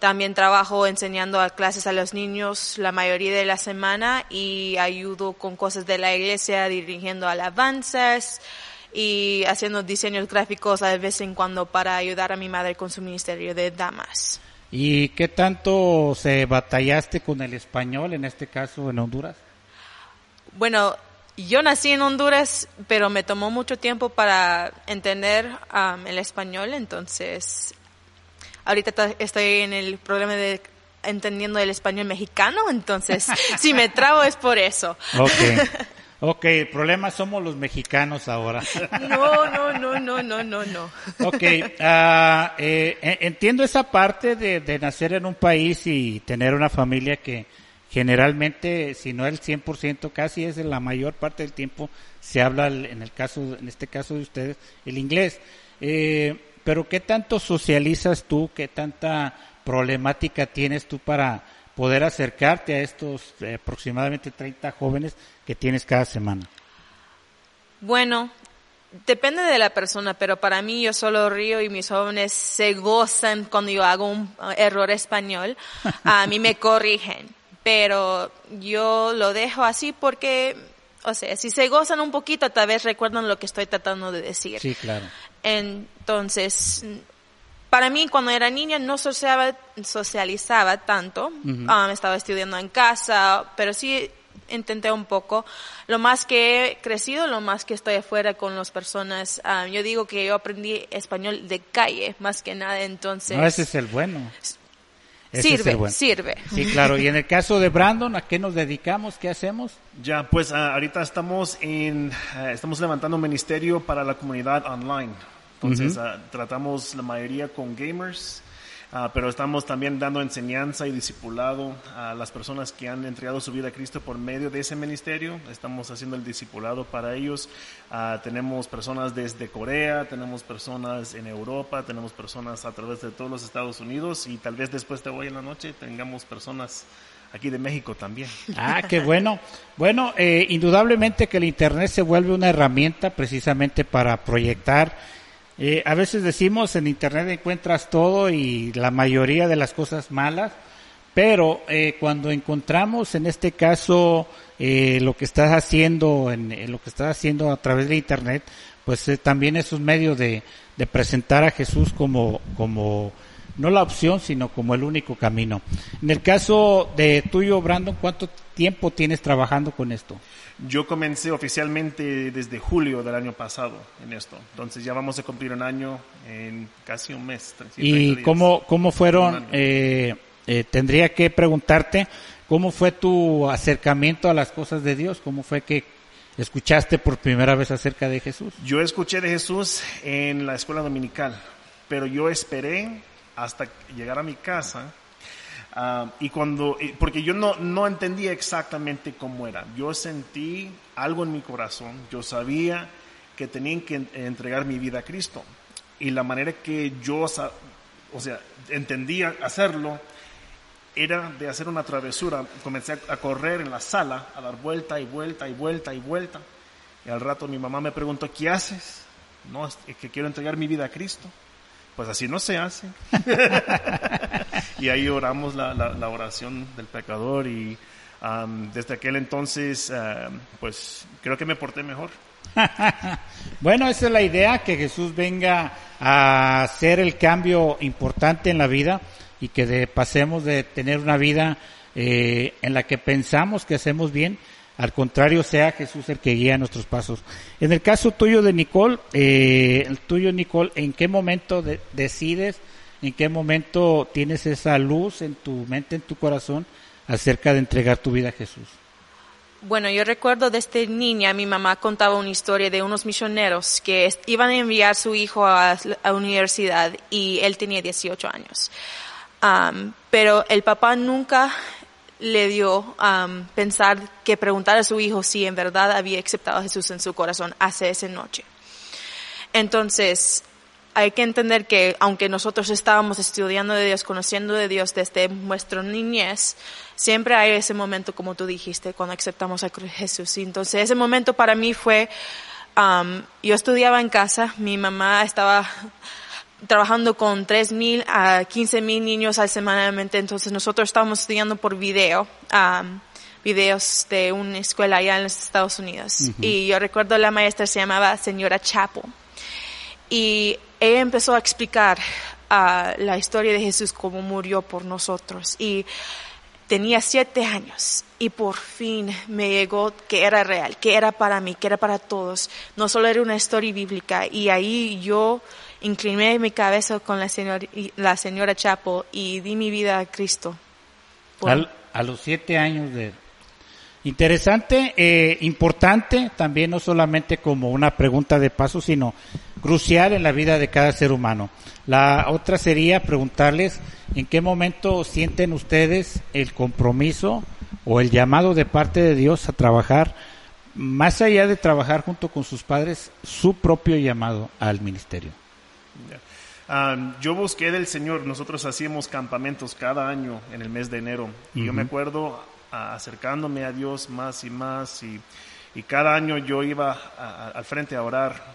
También trabajo enseñando a clases a los niños la mayoría de la semana y ayudo con cosas de la iglesia, dirigiendo alabanzas y haciendo diseños gráficos a vez en cuando para ayudar a mi madre con su ministerio de damas. ¿Y qué tanto se batallaste con el español, en este caso en Honduras? Bueno, yo nací en Honduras, pero me tomó mucho tiempo para entender um, el español, entonces ahorita estoy en el problema de entendiendo el español mexicano, entonces si me trabo es por eso. Okay. Ok, el problema somos los mexicanos ahora. No, no, no, no, no, no, no. Ok, uh, eh, entiendo esa parte de, de, nacer en un país y tener una familia que generalmente, si no el 100%, casi es la mayor parte del tiempo se habla, en el caso, en este caso de ustedes, el inglés. Eh, pero ¿qué tanto socializas tú? ¿Qué tanta problemática tienes tú para poder acercarte a estos eh, aproximadamente 30 jóvenes que tienes cada semana? Bueno, depende de la persona, pero para mí yo solo río y mis jóvenes se gozan cuando yo hago un error español. A mí me corrigen, pero yo lo dejo así porque, o sea, si se gozan un poquito, tal vez recuerdan lo que estoy tratando de decir. Sí, claro. Entonces, para mí cuando era niña no socializaba, socializaba tanto, ah, estaba estudiando en casa, pero sí intenté un poco. Lo más que he crecido, lo más que estoy afuera con las personas, ah, yo digo que yo aprendí español de calle, más que nada, entonces... No, ese es el bueno. sirve, sirve. Sí, claro. Y en el caso de Brandon, ¿a qué nos dedicamos? ¿Qué hacemos? Ya, pues ah, ahorita estamos en, estamos levantando un ministerio para la comunidad online. Entonces ah, tratamos la mayoría con gamers, uh, pero estamos también dando enseñanza y discipulado a las personas que han entregado su vida a Cristo por medio de ese ministerio. Estamos haciendo el discipulado para ellos. Uh, tenemos personas desde Corea, tenemos personas en Europa, tenemos personas a través de todos los Estados Unidos y tal vez después de hoy en la noche tengamos personas aquí de México también. Ah, qué bueno. Bueno, eh, indudablemente que el Internet se vuelve una herramienta precisamente para proyectar eh, a veces decimos en Internet encuentras todo y la mayoría de las cosas malas, pero eh, cuando encontramos en este caso eh, lo que estás haciendo, en, lo que estás haciendo a través de Internet, pues también es un medio de, de presentar a Jesús como, como no la opción, sino como el único camino. En el caso de tuyo, Brandon, ¿cuánto tiempo tienes trabajando con esto? Yo comencé oficialmente desde julio del año pasado en esto. Entonces ya vamos a cumplir un año en casi un mes. ¿Y cómo, cómo fueron? Eh, eh, tendría que preguntarte, ¿cómo fue tu acercamiento a las cosas de Dios? ¿Cómo fue que escuchaste por primera vez acerca de Jesús? Yo escuché de Jesús en la escuela dominical, pero yo esperé hasta llegar a mi casa Ah, y cuando, porque yo no, no entendía exactamente cómo era. Yo sentí algo en mi corazón. Yo sabía que tenía que entregar mi vida a Cristo. Y la manera que yo, o sea, entendía hacerlo era de hacer una travesura. Comencé a correr en la sala, a dar vuelta y vuelta y vuelta y vuelta. Y al rato mi mamá me preguntó, ¿qué haces? No, es que quiero entregar mi vida a Cristo. Pues así no se hace. y ahí oramos la, la, oración del pecador y desde aquel entonces, pues creo que me porté mejor. bueno, esa es la idea, que Jesús venga a hacer el cambio importante en la vida y que pasemos de tener una vida eh, en la que pensamos que hacemos bien al contrario, sea Jesús el que guía nuestros pasos. En el caso tuyo de Nicole, eh, el tuyo Nicole, ¿en qué momento decides, en qué momento tienes esa luz en tu mente, en tu corazón, acerca de entregar tu vida a Jesús? Bueno, yo recuerdo desde niña, mi mamá contaba una historia de unos misioneros que iban a enviar a su hijo a la universidad y él tenía 18 años. pero el papá nunca le dio a pensar que preguntar a su hijo si en verdad había aceptado a Jesús en su corazón hace esa noche. Entonces, hay que entender que aunque nosotros estábamos estudiando de Dios, conociendo de Dios desde nuestra niñez, siempre hay ese momento, como tú dijiste, cuando aceptamos a Jesús. entonces, ese momento para mí fue, yo estudiaba en casa, mi mamá estaba trabajando con 3.000 a 15.000 niños al semanalmente, entonces nosotros estábamos estudiando por video, videos de una escuela allá en los Estados Unidos. Y yo recuerdo la maestra se llamaba señora Chapo. Y ella empezó a explicar ah, la historia de Jesús, cómo murió por nosotros. Y tenía siete años y por fin me llegó que era real, que era para mí, que era para todos. No solo era una historia bíblica. Y ahí yo incliné mi cabeza con la señora, la señora Chapo y di mi vida a Cristo. a los siete años de... Interesante, eh, importante, también no solamente como una pregunta de paso, sino crucial en la vida de cada ser humano. La otra sería preguntarles en qué momento sienten ustedes el compromiso o el llamado de parte de Dios a trabajar, más allá de trabajar junto con sus padres, su propio llamado al ministerio. Ah, yo busqué del Señor, nosotros hacíamos campamentos cada año en el mes de enero y yo me acuerdo acercándome a Dios más y más y, cada año yo iba al frente a orar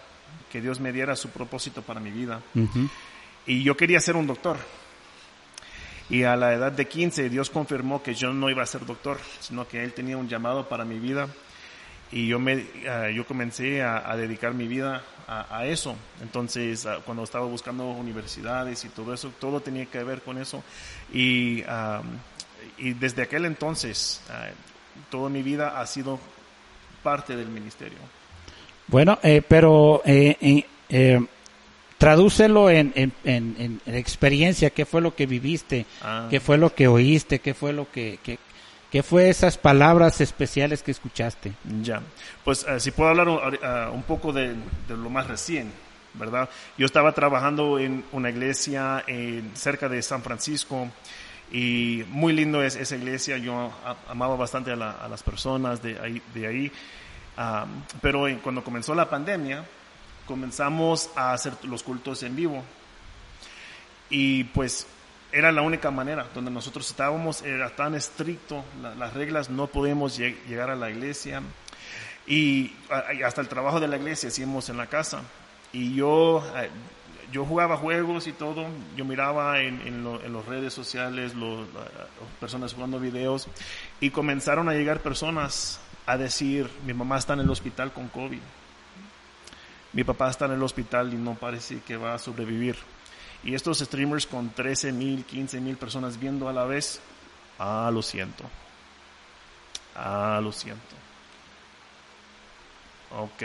que Dios me diera su propósito para mi vida. Y yo quería ser un doctor. Y a la edad de 15 Dios confirmó que yo no iba a ser doctor, sino que Él tenía un llamado para mi vida. Y yo, me, ah, yo comencé a, dedicar mi vida a, eso. Entonces, ah, cuando estaba buscando universidades y todo eso, todo tenía que ver con eso. Y y desde aquel entonces, uh, toda mi vida ha sido parte del ministerio. Bueno, eh, pero eh, eh, tradúcelo en, en, en, experiencia, qué fue lo que viviste, ah. qué fue lo que oíste, qué fue lo que, qué fue esas palabras especiales que escuchaste. Ya, pues eh, si puedo hablar uh, un poco de, de, lo más recién, ¿verdad? Yo estaba trabajando en una iglesia en, cerca de San Francisco y muy lindo es esa iglesia, yo amaba bastante a, las personas de ahí. De ahí. pero cuando comenzó la pandemia, comenzamos a hacer los cultos en vivo. Y pues era la única manera donde nosotros estábamos, era tan estricto, las reglas, no podíamos llegar a la iglesia. Y hasta el trabajo de la iglesia hacíamos en la casa. Y yo eh, yo jugaba juegos y todo, yo miraba en, en, las redes sociales los, personas jugando videos y comenzaron a llegar personas a decir, mi mamá está en el hospital con COVID, mi papá está en el hospital y no parece que va a sobrevivir. Y estos streamers con 13 mil, 15 mil personas viendo a la vez, ah, lo siento, ah, lo siento. Ok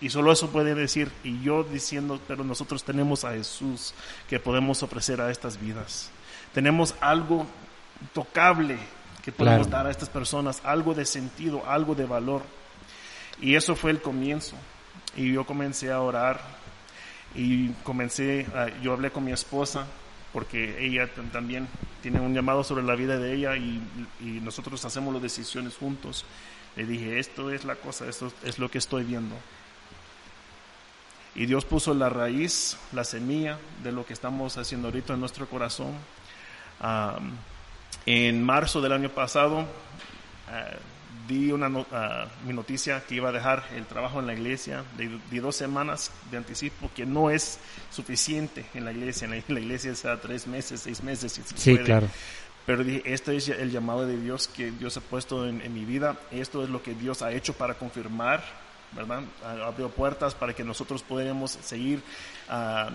y solo eso puede decir, y yo diciendo, pero nosotros tenemos a Jesús que podemos ofrecer a estas vidas. Tenemos algo tocable que podemos dar a estas personas, algo de sentido, algo de valor. Y eso fue el comienzo. Y yo comencé a orar y comencé, yo hablé con mi esposa porque ella también tiene un llamado sobre la vida de ella y, y nosotros hacemos las decisiones juntos. Le dije, esto es la cosa, esto es lo que estoy viendo. Y Dios puso la raíz, la semilla de lo que estamos haciendo ahorita en nuestro corazón. en marzo del año pasado uh, di una ah, mi noticia que iba a dejar el trabajo en la iglesia. Di, dos semanas de anticipo, que no es suficiente en la iglesia. En la, iglesia sea tres meses, seis meses. sí, claro. Pero dije, este es el llamado de Dios que Dios ha puesto en, en mi vida. Esto es lo que Dios ha hecho para confirmar ¿verdad? Abrió puertas para que nosotros pudiéramos seguir ah,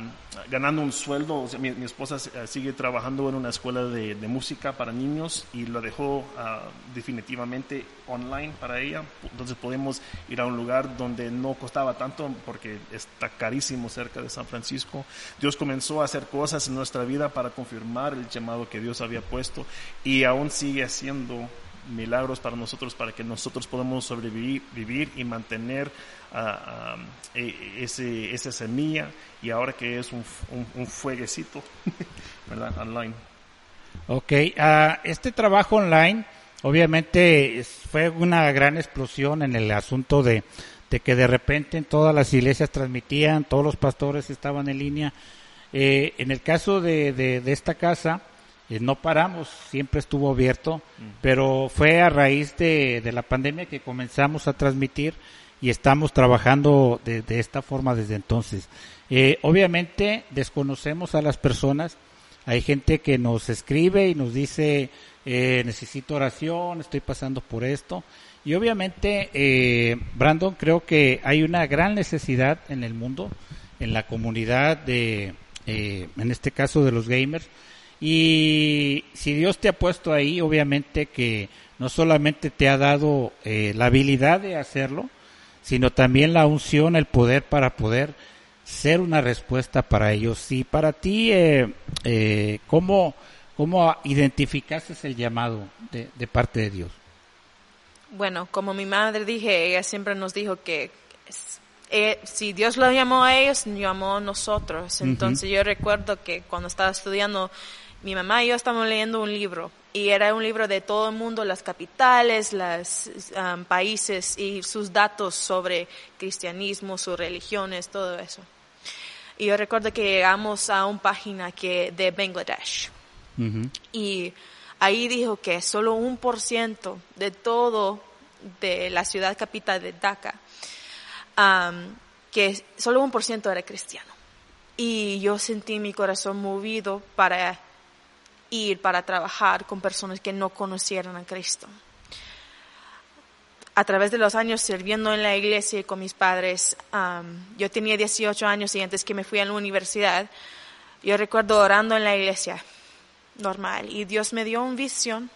ganando un sueldo. mi, esposa eh, sigue trabajando en una escuela de, música para niños y lo dejó ah, definitivamente online para ella. Entonces podemos ir a un lugar donde no costaba tanto porque está carísimo cerca de San Francisco. Dios comenzó a hacer cosas en nuestra vida para confirmar el llamado que Dios había puesto y aún sigue haciendo milagros para nosotros, para que nosotros podamos sobrevivir vivir y mantener uh, ese, esa semilla y ahora que es un, un, fueguecito ¿verdad? online. Ok, uh, este trabajo online obviamente fue una gran explosión en el asunto de, de, que de repente en todas las iglesias transmitían, todos los pastores estaban en línea. Eh, en el caso de, de, de esta casa, eh, no paramos, siempre estuvo abierto, pero fue a raíz de, la pandemia que comenzamos a transmitir y estamos trabajando de, esta forma desde entonces. Eh, obviamente desconocemos a las personas, hay gente que nos escribe y nos dice eh, necesito oración, estoy pasando por esto. Y obviamente, Brandon, creo que hay una gran necesidad en el mundo, en la comunidad de, eh, en este caso de los gamers. Y si Dios te ha puesto ahí, obviamente que no solamente te ha dado eh, la habilidad de hacerlo, sino también la unción, el poder para poder ser una respuesta para ellos. Y para ti, eh, eh, ¿cómo, ¿cómo identificaste el llamado de, de parte de Dios? Bueno, como mi madre dije, ella siempre nos dijo que eh, si Dios lo llamó a ellos, llamó a nosotros. Entonces yo recuerdo que cuando estaba estudiando, mi mamá y yo estábamos leyendo un libro y era un libro de todo el mundo, las capitales, los um, países y sus datos sobre cristianismo, sus religiones, todo eso. Y yo recuerdo que llegamos a una página que de Bangladesh y ahí dijo que solo un por ciento de todo de la ciudad capital de Dhaka que solo un por ciento era cristiano. Y yo sentí mi corazón movido para ir, para trabajar con personas que no conocieran a Cristo. A través de los años sirviendo en la iglesia y con mis padres, yo tenía 18 años y antes que me fui a la universidad, yo recuerdo orando en la iglesia, normal, y Dios me dio una visión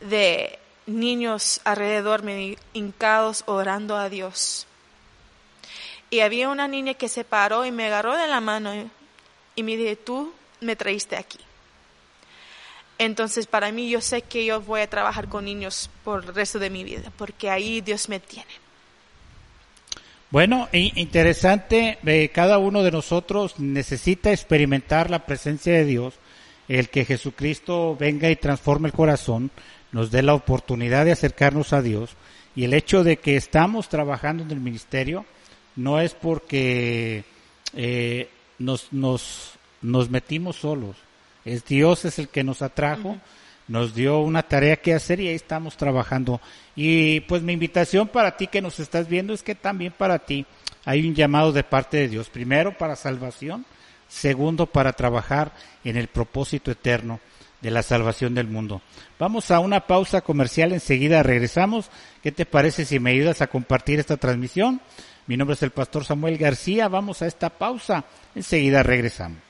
de niños alrededor, me hincados orando a Dios y había una niña que se paró y me agarró de la mano y me dijo, tú me traíste aquí. Entonces, para mí, yo sé que yo voy a trabajar con niños por el resto de mi vida, porque ahí Dios me tiene. Bueno, interesante, eh, cada uno de nosotros necesita experimentar la presencia de Dios, el que Jesucristo venga y transforme el corazón, nos dé la oportunidad de acercarnos a Dios, y el hecho de que estamos trabajando en el ministerio, no es porque eh, nos, nos, nos metimos solos, es Dios es el que nos atrajo, nos dio una tarea que hacer y ahí estamos trabajando. Y pues mi invitación para ti que nos estás viendo es que también para ti hay un llamado de parte de Dios, primero para salvación, segundo para trabajar en el propósito eterno de la salvación del mundo. Vamos a una pausa comercial, enseguida regresamos. ¿Qué te parece si me ayudas a compartir esta transmisión? Mi nombre es el pastor Samuel García. Vamos a esta pausa. Enseguida regresamos.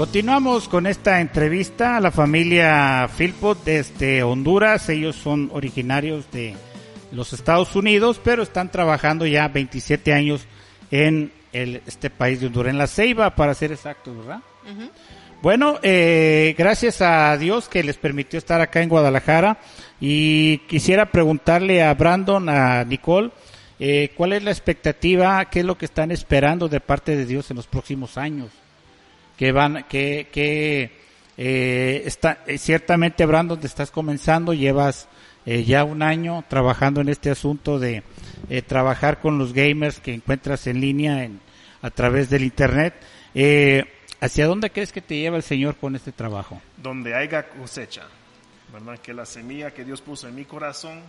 Continuamos con esta entrevista a la familia Philpot desde Honduras. Ellos son originarios de los Estados Unidos, pero están trabajando ya 27 años en el, este país de Honduras, en la Ceiba, para ser exactos, ¿verdad? Bueno, eh, gracias a Dios que les permitió estar acá en Guadalajara y quisiera preguntarle a Brandon, a Nicole, eh, ¿cuál es la expectativa, qué es lo que están esperando de parte de Dios en los próximos años? Que van, que, que eh, está, eh, ciertamente Brandon, te estás comenzando, llevas eh, ya un año trabajando en este asunto de eh, trabajar con los gamers que encuentras en línea en, a través del Internet. Eh, ¿Hacia dónde crees que te lleva el Señor con este trabajo? Donde haya cosecha, ¿verdad? Que la semilla que Dios puso en mi corazón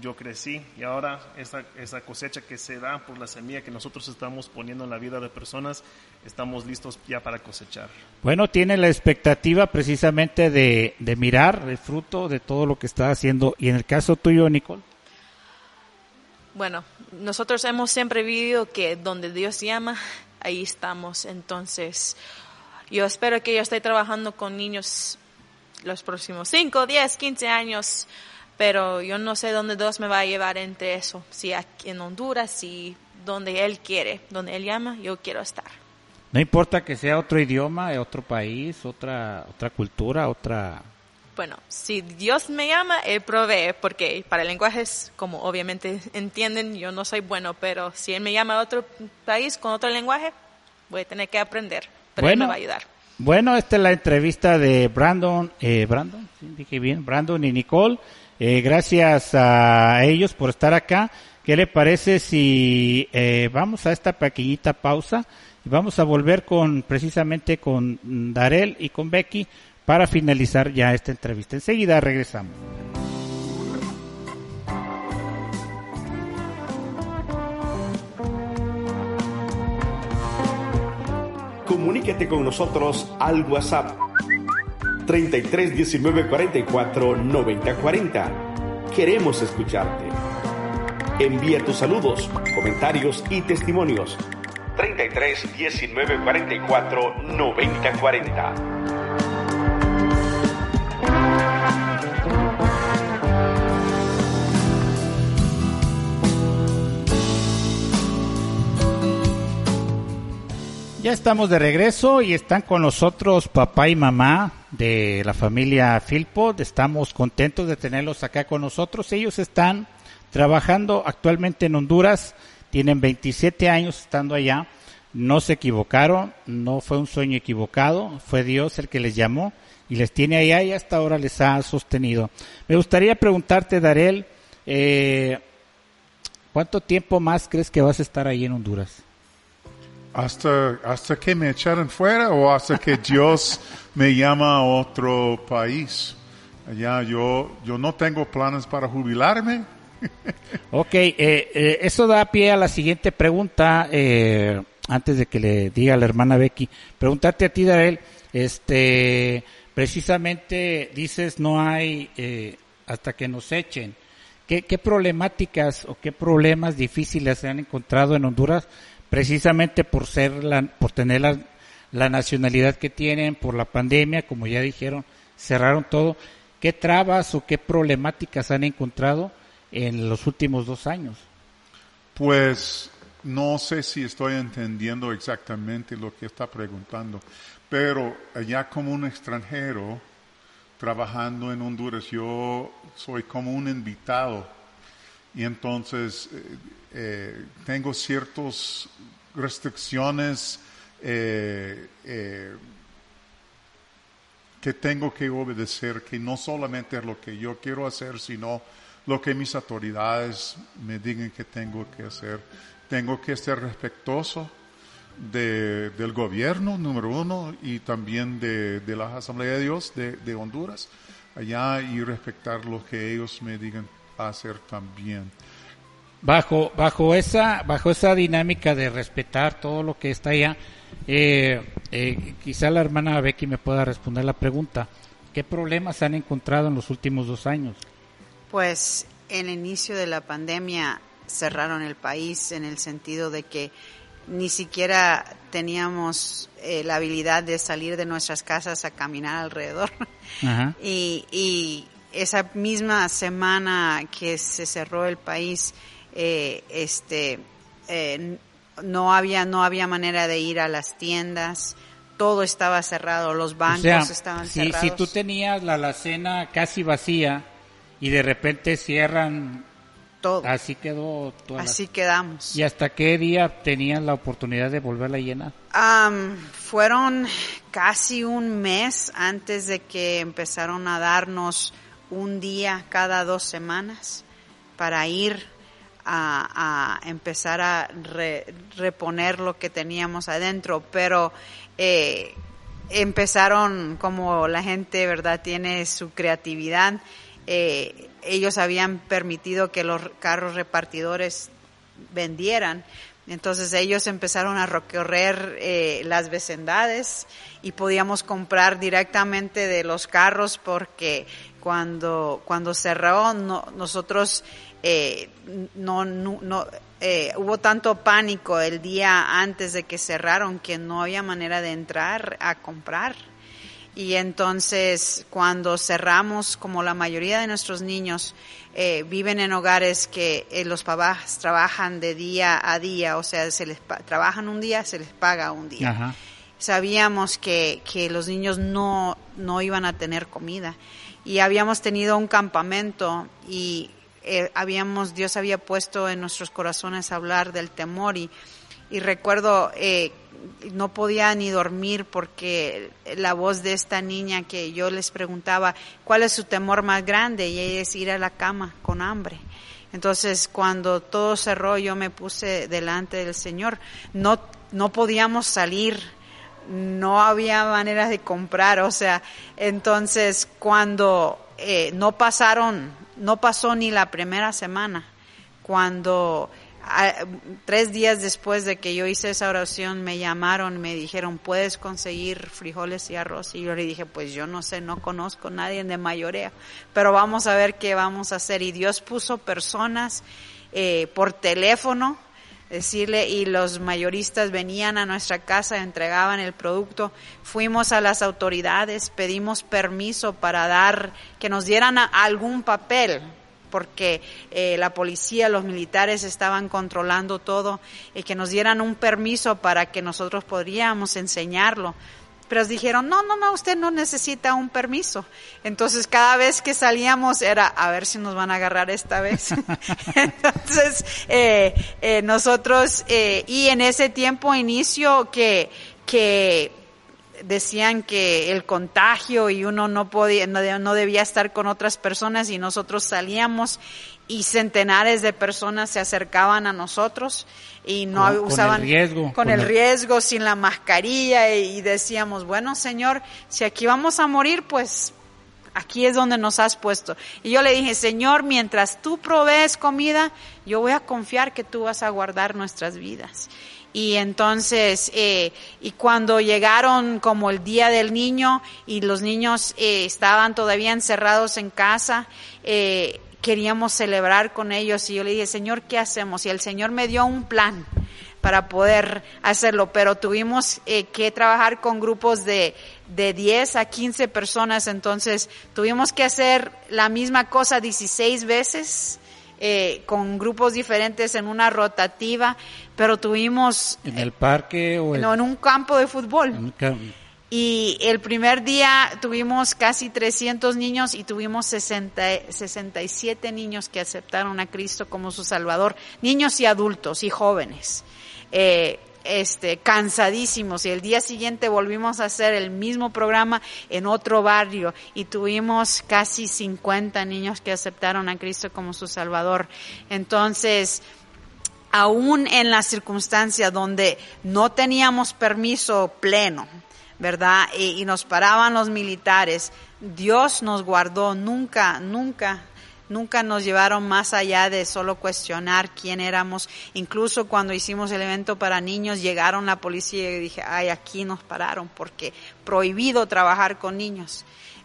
yo crecí y ahora esa, esa cosecha que se da por la semilla que nosotros estamos poniendo en la vida de personas, estamos listos ya para cosechar. Bueno, tiene la expectativa precisamente de, de mirar el fruto de todo lo que está haciendo. Y en el caso tuyo, Nicole. Bueno, nosotros hemos siempre vivido que donde Dios llama, ahí estamos. Entonces, yo espero que yo esté trabajando con niños los próximos 5, 10, 15 años pero yo no sé dónde Dios me va a llevar entre eso, si aquí en Honduras, si donde Él quiere, donde Él llama, yo quiero estar. No importa que sea otro idioma, otro país, otra, otra cultura, otra... Bueno, si Dios me llama, Él provee, porque para lenguajes, como obviamente entienden, yo no soy bueno, pero si Él me llama a otro país con otro lenguaje, voy a tener que aprender, pero Él me va a ayudar. Bueno, esta es la entrevista de Brandon, eh, Brandon, ¿sí? dije bien, Brandon y Nicole. Eh, gracias a ellos por estar acá. ¿Qué le parece si eh, vamos a esta pequeñita pausa vamos a volver con precisamente con Darel y con Becky para finalizar ya esta entrevista? Enseguida regresamos. Comuníquete con nosotros al WhatsApp 33 19 44 90 40. Queremos escucharte. Envía tus saludos, comentarios y testimonios. 33 19 44 90 40. Ya estamos de regreso y están con nosotros papá y mamá de la familia Filpo. Estamos contentos de tenerlos acá con nosotros. Ellos están trabajando actualmente en Honduras, tienen 27 años estando allá. No se equivocaron, no fue un sueño equivocado, fue Dios el que les llamó y les tiene allá y hasta ahora les ha sostenido. Me gustaría preguntarte, Darel, eh, ¿cuánto tiempo más crees que vas a estar ahí en Honduras? hasta, hasta que me echaran fuera o hasta que Dios me llama a otro país. Allá yo, yo no tengo planes para jubilarme. ok, eh, eh, eso da pie a la siguiente pregunta, eh, antes de que le diga a la hermana Becky. Preguntarte a ti, Darel, este, precisamente dices no hay eh, hasta que nos echen. ¿Qué, ¿Qué problemáticas o qué problemas difíciles se han encontrado en Honduras precisamente por ser la, por tener la, la, nacionalidad que tienen, por la pandemia, como ya dijeron, cerraron todo. ¿Qué trabas o qué problemáticas han encontrado en los últimos dos años? Pues no sé si estoy entendiendo exactamente lo que está preguntando, pero allá como un extranjero trabajando en Honduras, yo soy como un invitado y entonces eh, eh, tengo ciertas restricciones eh, que tengo que obedecer, que no solamente es lo que yo quiero hacer, sino lo que mis autoridades me digan que tengo que hacer. Tengo que ser respetuoso de, del gobierno, número uno, y también de, de la Asamblea de Dios de, de Honduras, allá y respetar lo que ellos me digan hacer también. Bajo bajo esa bajo esa dinámica de respetar todo lo que está allá eh, eh, quizá la hermana Becky me pueda responder la pregunta. Qué problemas han encontrado en los últimos dos años pues en el inicio de la pandemia cerraron el país en el sentido de que ni siquiera teníamos eh, la habilidad de salir de nuestras casas a caminar alrededor Ajá. y, y esa misma semana que se cerró el país eh, este, eh, no había no había manera de ir a las tiendas, todo estaba cerrado, los bancos o sea, estaban si, cerrados. Si tú tenías la alacena casi vacía y de repente cierran todo, así quedó. Toda así la... quedamos. ¿Y hasta qué día tenían la oportunidad de volverla a llenar? Um, fueron casi un mes antes de que empezaron a darnos un día cada dos semanas para ir a, a empezar a re, reponer lo que teníamos adentro, pero eh, empezaron como la gente, ¿verdad?, tiene su creatividad. Eh, ellos habían permitido que los carros repartidores vendieran. Entonces ellos empezaron a recorrer eh, las vecindades y podíamos comprar directamente de los carros porque cuando, cuando cerró no, nosotros eh, no, no, no eh, hubo tanto pánico el día antes de que cerraron que no había manera de entrar a comprar. Y entonces cuando cerramos, como la mayoría de nuestros niños eh, viven en hogares que eh, los papás trabajan de día a día, o sea, se les trabajan un día, se les paga un día. Sabíamos que, que los niños no, no iban a tener comida y habíamos tenido un campamento y eh, habíamos Dios había puesto en nuestros corazones hablar del temor y, y recuerdo eh, no podía ni dormir porque la voz de esta niña que yo les preguntaba cuál es su temor más grande y ella es ir a la cama con hambre. Entonces cuando todo cerró yo me puse delante del Señor. No, no podíamos salir, no había maneras de comprar, o sea, entonces cuando eh, no pasaron, no pasó ni la primera semana, cuando tres días después de que yo hice esa oración me llamaron, me dijeron, ¿puedes conseguir frijoles y arroz? Y yo le dije, pues yo no sé, no conozco a nadie de mayoría, pero vamos a ver qué vamos a hacer. Y Dios puso personas eh, por teléfono, decirle, y los mayoristas venían a nuestra casa, entregaban el producto. Fuimos a las autoridades, pedimos permiso para dar, que nos dieran algún papel porque eh, la policía, los militares estaban controlando todo y que nos dieran un permiso para que nosotros podríamos enseñarlo. Pero dijeron, no, no, no, usted no necesita un permiso. Entonces cada vez que salíamos era, a ver si nos van a agarrar esta vez. Entonces eh, eh, nosotros, y en ese tiempo inicio que, que decían que el contagio y uno no podía, no, debía estar con otras personas y nosotros salíamos y centenares de personas se acercaban a nosotros y no usaban con el riesgo, con, el, riesgo sin la mascarilla y, decíamos bueno señor si aquí vamos a morir pues aquí es donde nos has puesto y yo le dije señor mientras tú provees comida yo voy a confiar que tú vas a guardar nuestras vidas y entonces, eh, y cuando llegaron como el día del niño y los niños eh, estaban todavía encerrados en casa, eh, queríamos celebrar con ellos y yo le dije, Señor, ¿qué hacemos? Y el Señor me dio un plan para poder hacerlo, pero tuvimos que trabajar con grupos de, de 10 a 15 personas, entonces tuvimos que hacer la misma cosa 16 veces eh, con grupos diferentes en una rotativa, pero tuvimos... ¿En el parque o No, en un campo de fútbol. Y el primer día tuvimos casi 300 niños y tuvimos 60, 67 niños que aceptaron a Cristo como su Salvador, niños y adultos y jóvenes. Eh, este, cansadísimos y el día siguiente volvimos a hacer el mismo programa en otro barrio y tuvimos casi 50 niños que aceptaron a Cristo como su Salvador. Entonces, aún en la circunstancia donde no teníamos permiso pleno, ¿verdad? Y, y nos paraban los militares, Dios nos guardó, nunca, nunca nunca nos llevaron más allá de solo cuestionar quién éramos. Incluso cuando hicimos el evento para niños, llegaron la policía y dije, ay, aquí nos pararon porque prohibido trabajar con niños.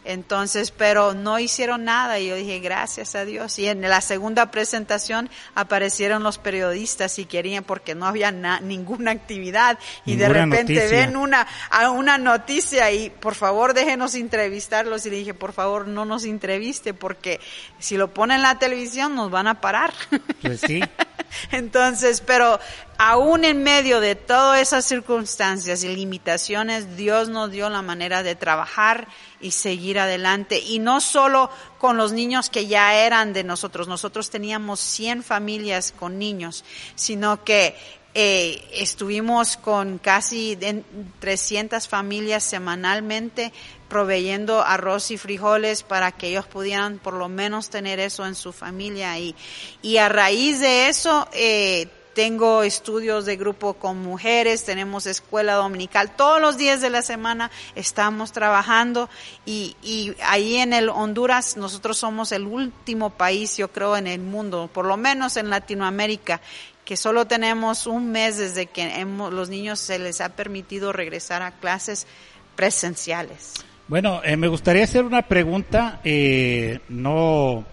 Entonces, pero no hicieron nada y yo dije, gracias a Dios. Y en la segunda presentación aparecieron los periodistas y querían, porque no había ninguna actividad y de repente ven una, a una noticia y por favor déjenos entrevistarlos. Y le dije, por favor no nos entreviste porque si lo ponen en la televisión nos van a parar. Pues sí. Entonces, pero aún en medio de todas esas circunstancias y limitaciones, Dios nos dio la manera de trabajar y seguir adelante. Y no solo con los niños que ya eran de nosotros, nosotros teníamos 100 familias con niños, sino que eh, estuvimos con casi 300 familias semanalmente proveyendo arroz y frijoles para que ellos pudieran por lo menos tener eso en su familia y, y a raíz de eso eh, tengo estudios de grupo con mujeres, tenemos escuela dominical, todos los días de la semana estamos trabajando y, y ahí en el Honduras nosotros somos el último país, yo creo, en el mundo, por lo menos en Latinoamérica, que solo tenemos un mes desde que hemos, los niños se les ha permitido regresar a clases presenciales. Bueno, eh, me gustaría hacer una pregunta, eh, no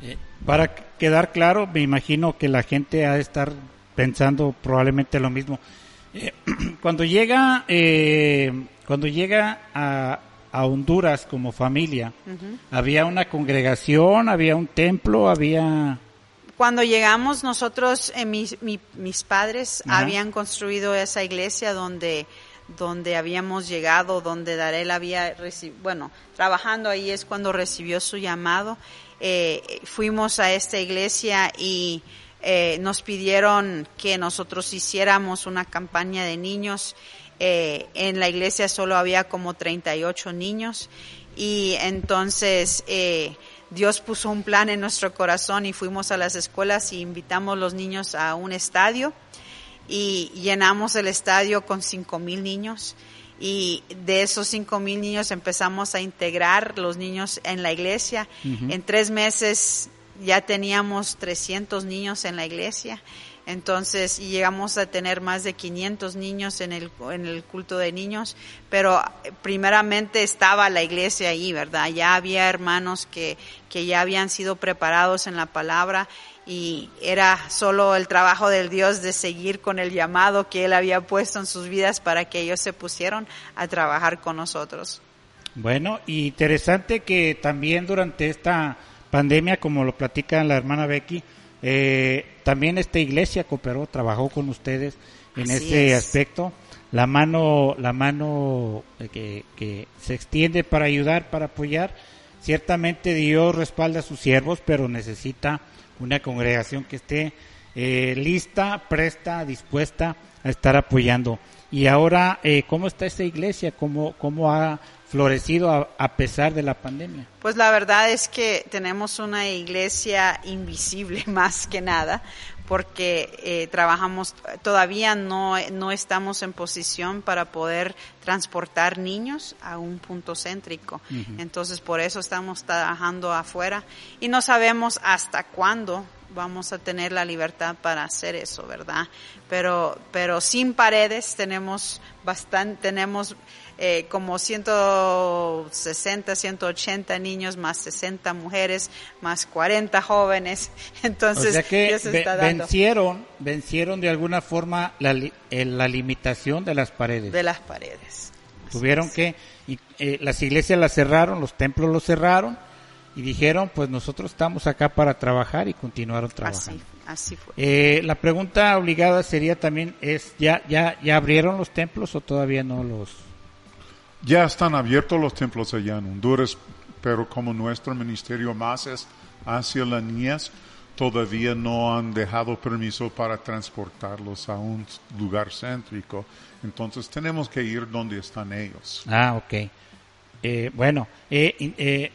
eh, para quedar claro, me imagino que la gente ha de estar pensando probablemente lo mismo. Eh, cuando llega, eh, cuando llega a, a Honduras como familia, ¿había una congregación, había un templo, había...? Cuando llegamos nosotros, eh, mis, mis padres habían construido esa iglesia donde donde habíamos llegado, donde Darel había recibido, bueno, trabajando ahí es cuando recibió su llamado. Eh, fuimos a esta iglesia y eh, nos pidieron que nosotros hiciéramos una campaña de niños. Eh, en la iglesia solo había como 38 niños y entonces eh, Dios puso un plan en nuestro corazón y fuimos a las escuelas y invitamos los niños a un estadio y llenamos el estadio con cinco mil niños y de esos cinco mil niños empezamos a integrar los niños en la iglesia. En tres meses ya teníamos 300 niños en la iglesia. Entonces llegamos a tener más de 500 niños en el, en el culto de niños, pero primeramente estaba la iglesia ahí, ¿verdad? Ya había hermanos que, que ya habían sido preparados en la palabra y era solo el trabajo del Dios de seguir con el llamado que Él había puesto en sus vidas para que ellos se pusieron a trabajar con nosotros. Bueno, interesante que también durante esta pandemia, como lo platica la hermana Becky, eh, también esta iglesia cooperó, trabajó con ustedes en este aspecto. La mano, la mano eh, que, que se extiende para ayudar, para apoyar. Ciertamente Dios respalda a sus siervos, pero necesita una congregación que esté eh, lista, presta, dispuesta a estar apoyando. Y ahora, eh, ¿cómo está esta iglesia? ¿Cómo, cómo ha florecido a, pesar de la pandemia? Pues la verdad es que tenemos una iglesia invisible más que nada, porque eh, trabajamos, todavía no, no estamos en posición para poder transportar niños a un punto céntrico. Entonces, por eso estamos trabajando afuera y no sabemos hasta cuándo vamos a tener la libertad para hacer eso, ¿verdad? Pero, pero sin paredes tenemos bastante, tenemos eh, como 160, 180 niños, más 60 mujeres, más 40 jóvenes. Entonces, que vencieron, vencieron de alguna forma la, la limitación de las paredes. De las paredes. Tuvieron que, eh, las iglesias las cerraron, los templos los cerraron y dijeron, pues nosotros estamos acá para trabajar y continuaron trabajando. Así, fue. Eh, la pregunta obligada sería también es, ¿ya, ya, ¿ya abrieron los templos o todavía no los ya están abiertos los templos allá en Honduras, pero como nuestro ministerio más es hacia las niñas, todavía no han dejado permiso para transportarlos a un lugar céntrico. Entonces tenemos que ir donde están ellos. Ah, ok. Eh, bueno, eh, eh,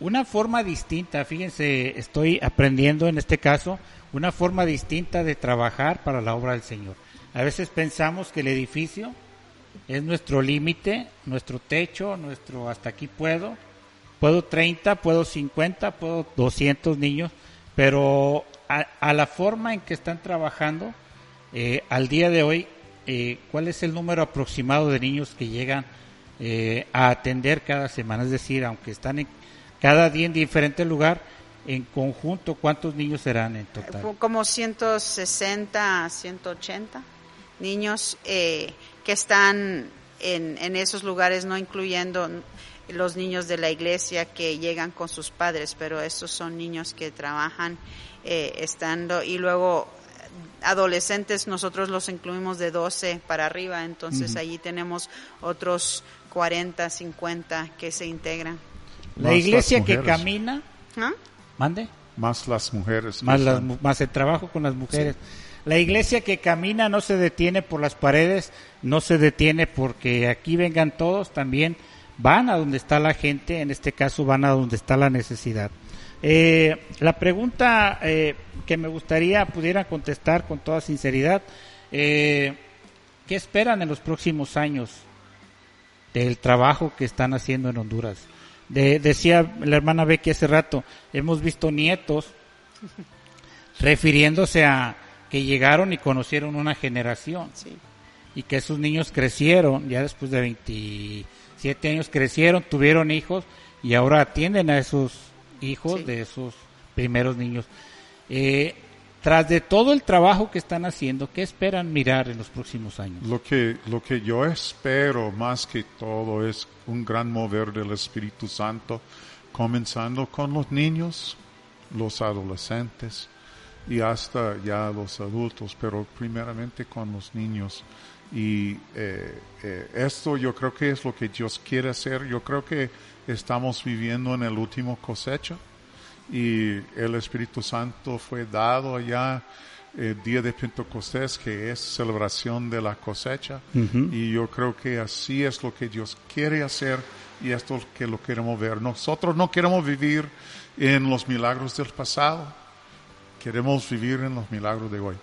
una forma distinta, fíjense, estoy aprendiendo en este caso, una forma distinta de trabajar para la obra del Señor. A veces pensamos que el edificio es nuestro límite, nuestro techo, nuestro hasta aquí puedo. Puedo 30, puedo 50, puedo 200 niños, pero a, la forma en que están trabajando, eh, al día de hoy, eh, ¿cuál es el número aproximado de niños que llegan eh, a atender cada semana? Es decir, aunque están en, cada día en diferente lugar, en conjunto, ¿cuántos niños serán en total? Como 160 180 niños eh, que están en, en esos lugares, no incluyendo los niños de la iglesia que llegan con sus padres, pero estos son niños que trabajan eh, estando y luego adolescentes nosotros los incluimos de 12 para arriba, entonces allí tenemos otros 40, 50 que se integran. La iglesia que camina, ¿Ah? mande. Más las mujeres. Más, más el trabajo con las mujeres. La iglesia que camina no se detiene por las paredes, no se detiene porque aquí vengan todos, también van a donde está la gente, en este caso van a donde está la necesidad. Eh, la pregunta eh, que me gustaría pudiera contestar con toda sinceridad, eh, ¿qué esperan en los próximos años del trabajo que están haciendo en Honduras? decía la hermana Becky hace rato, hemos visto nietos refiriéndose a que llegaron y conocieron una generación. Y que esos niños crecieron, ya después de 27 años crecieron, tuvieron hijos y ahora atienden a esos hijos de esos primeros niños. Eh, tras de todo el trabajo que están haciendo, ¿qué esperan mirar en los próximos años? Lo que, lo que yo espero más que todo es un gran mover del Espíritu Santo, comenzando con los niños, los adolescentes y hasta ya los adultos, pero primeramente con los niños. Y eh, eh, esto yo creo que es lo que Dios quiere hacer. Yo creo que estamos viviendo en el último cosecha y el Espíritu Santo fue dado allá el día de Pentecostés, que es celebración de la cosecha. Y yo creo que así es lo que Dios quiere hacer y esto es lo que lo queremos ver. Nosotros no queremos vivir en los milagros del pasado, queremos vivir en los milagros de hoy.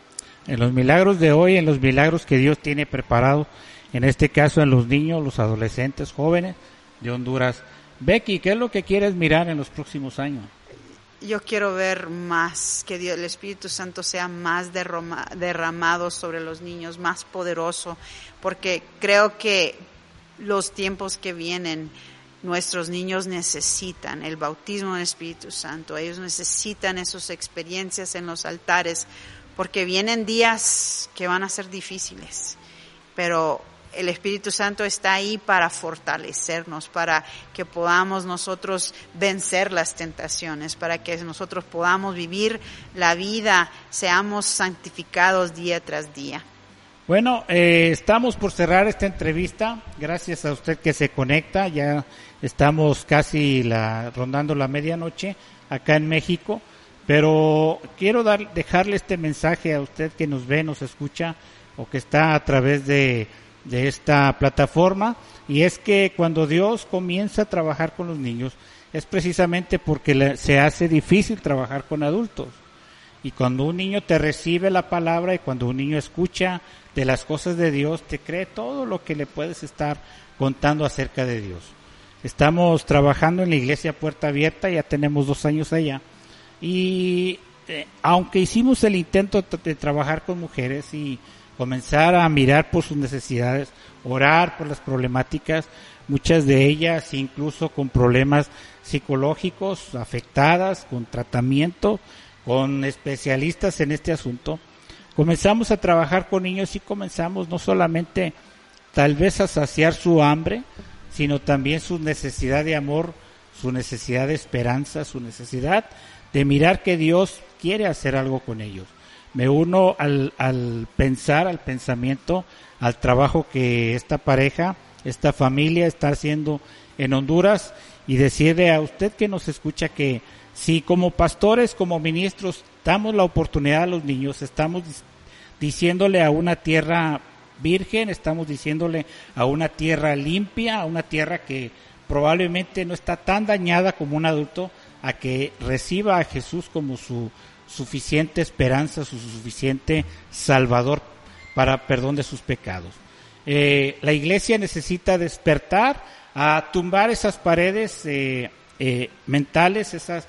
En los milagros de hoy, en los milagros que Dios tiene preparado, en este caso en los niños, los adolescentes, jóvenes de Honduras. Becky, ¿qué es lo que quieres mirar en los próximos años? yo quiero ver más, que Dios, el Espíritu Santo sea más derramado sobre los niños, más poderoso, porque creo que los tiempos que vienen, nuestros niños necesitan el bautismo del Espíritu Santo, ellos necesitan esas experiencias en los altares, porque vienen días que van a ser difíciles, pero el Espíritu Santo está ahí para fortalecernos, para que podamos nosotros vencer las tentaciones, para que nosotros podamos vivir la vida, seamos santificados día tras día. Bueno, eh, estamos por cerrar esta entrevista. Gracias a usted que se conecta. Ya estamos casi la, rondando la medianoche acá en México. Pero quiero dar, dejarle este mensaje a usted que nos ve, nos escucha o que está a través de de esta plataforma y es que cuando Dios comienza a trabajar con los niños es precisamente porque se hace difícil trabajar con adultos. Y cuando un niño te recibe la palabra y cuando un niño escucha de las cosas de Dios, te cree todo lo que le puedes estar contando acerca de Dios. Estamos trabajando en la iglesia Puerta Abierta, ya tenemos dos años allá. Y eh, aunque hicimos el intento de trabajar con mujeres y comenzar a mirar por sus necesidades, orar por las problemáticas, muchas de ellas incluso con problemas psicológicos, afectadas, con tratamiento, con especialistas en este asunto. Comenzamos a trabajar con niños y comenzamos no solamente tal vez a saciar su hambre, sino también su necesidad de amor, su necesidad de esperanza, su necesidad de mirar que Dios quiere hacer algo con ellos. Me uno al, al pensar, al pensamiento, al trabajo que esta pareja, esta familia está haciendo en Honduras y decirle a usted que nos escucha que si como pastores, como ministros, damos la oportunidad a los niños, estamos diciéndole a una tierra virgen, estamos diciéndole a una tierra limpia, a una tierra que probablemente no está tan dañada como un adulto, a que reciba a Jesús como su suficiente esperanza, su suficiente salvador para perdón de sus pecados. Eh, la iglesia necesita despertar a tumbar esas paredes eh, eh, mentales, esas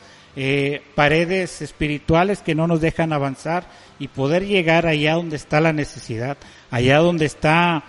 paredes espirituales que no nos dejan avanzar y poder llegar allá donde está la necesidad, allá donde está,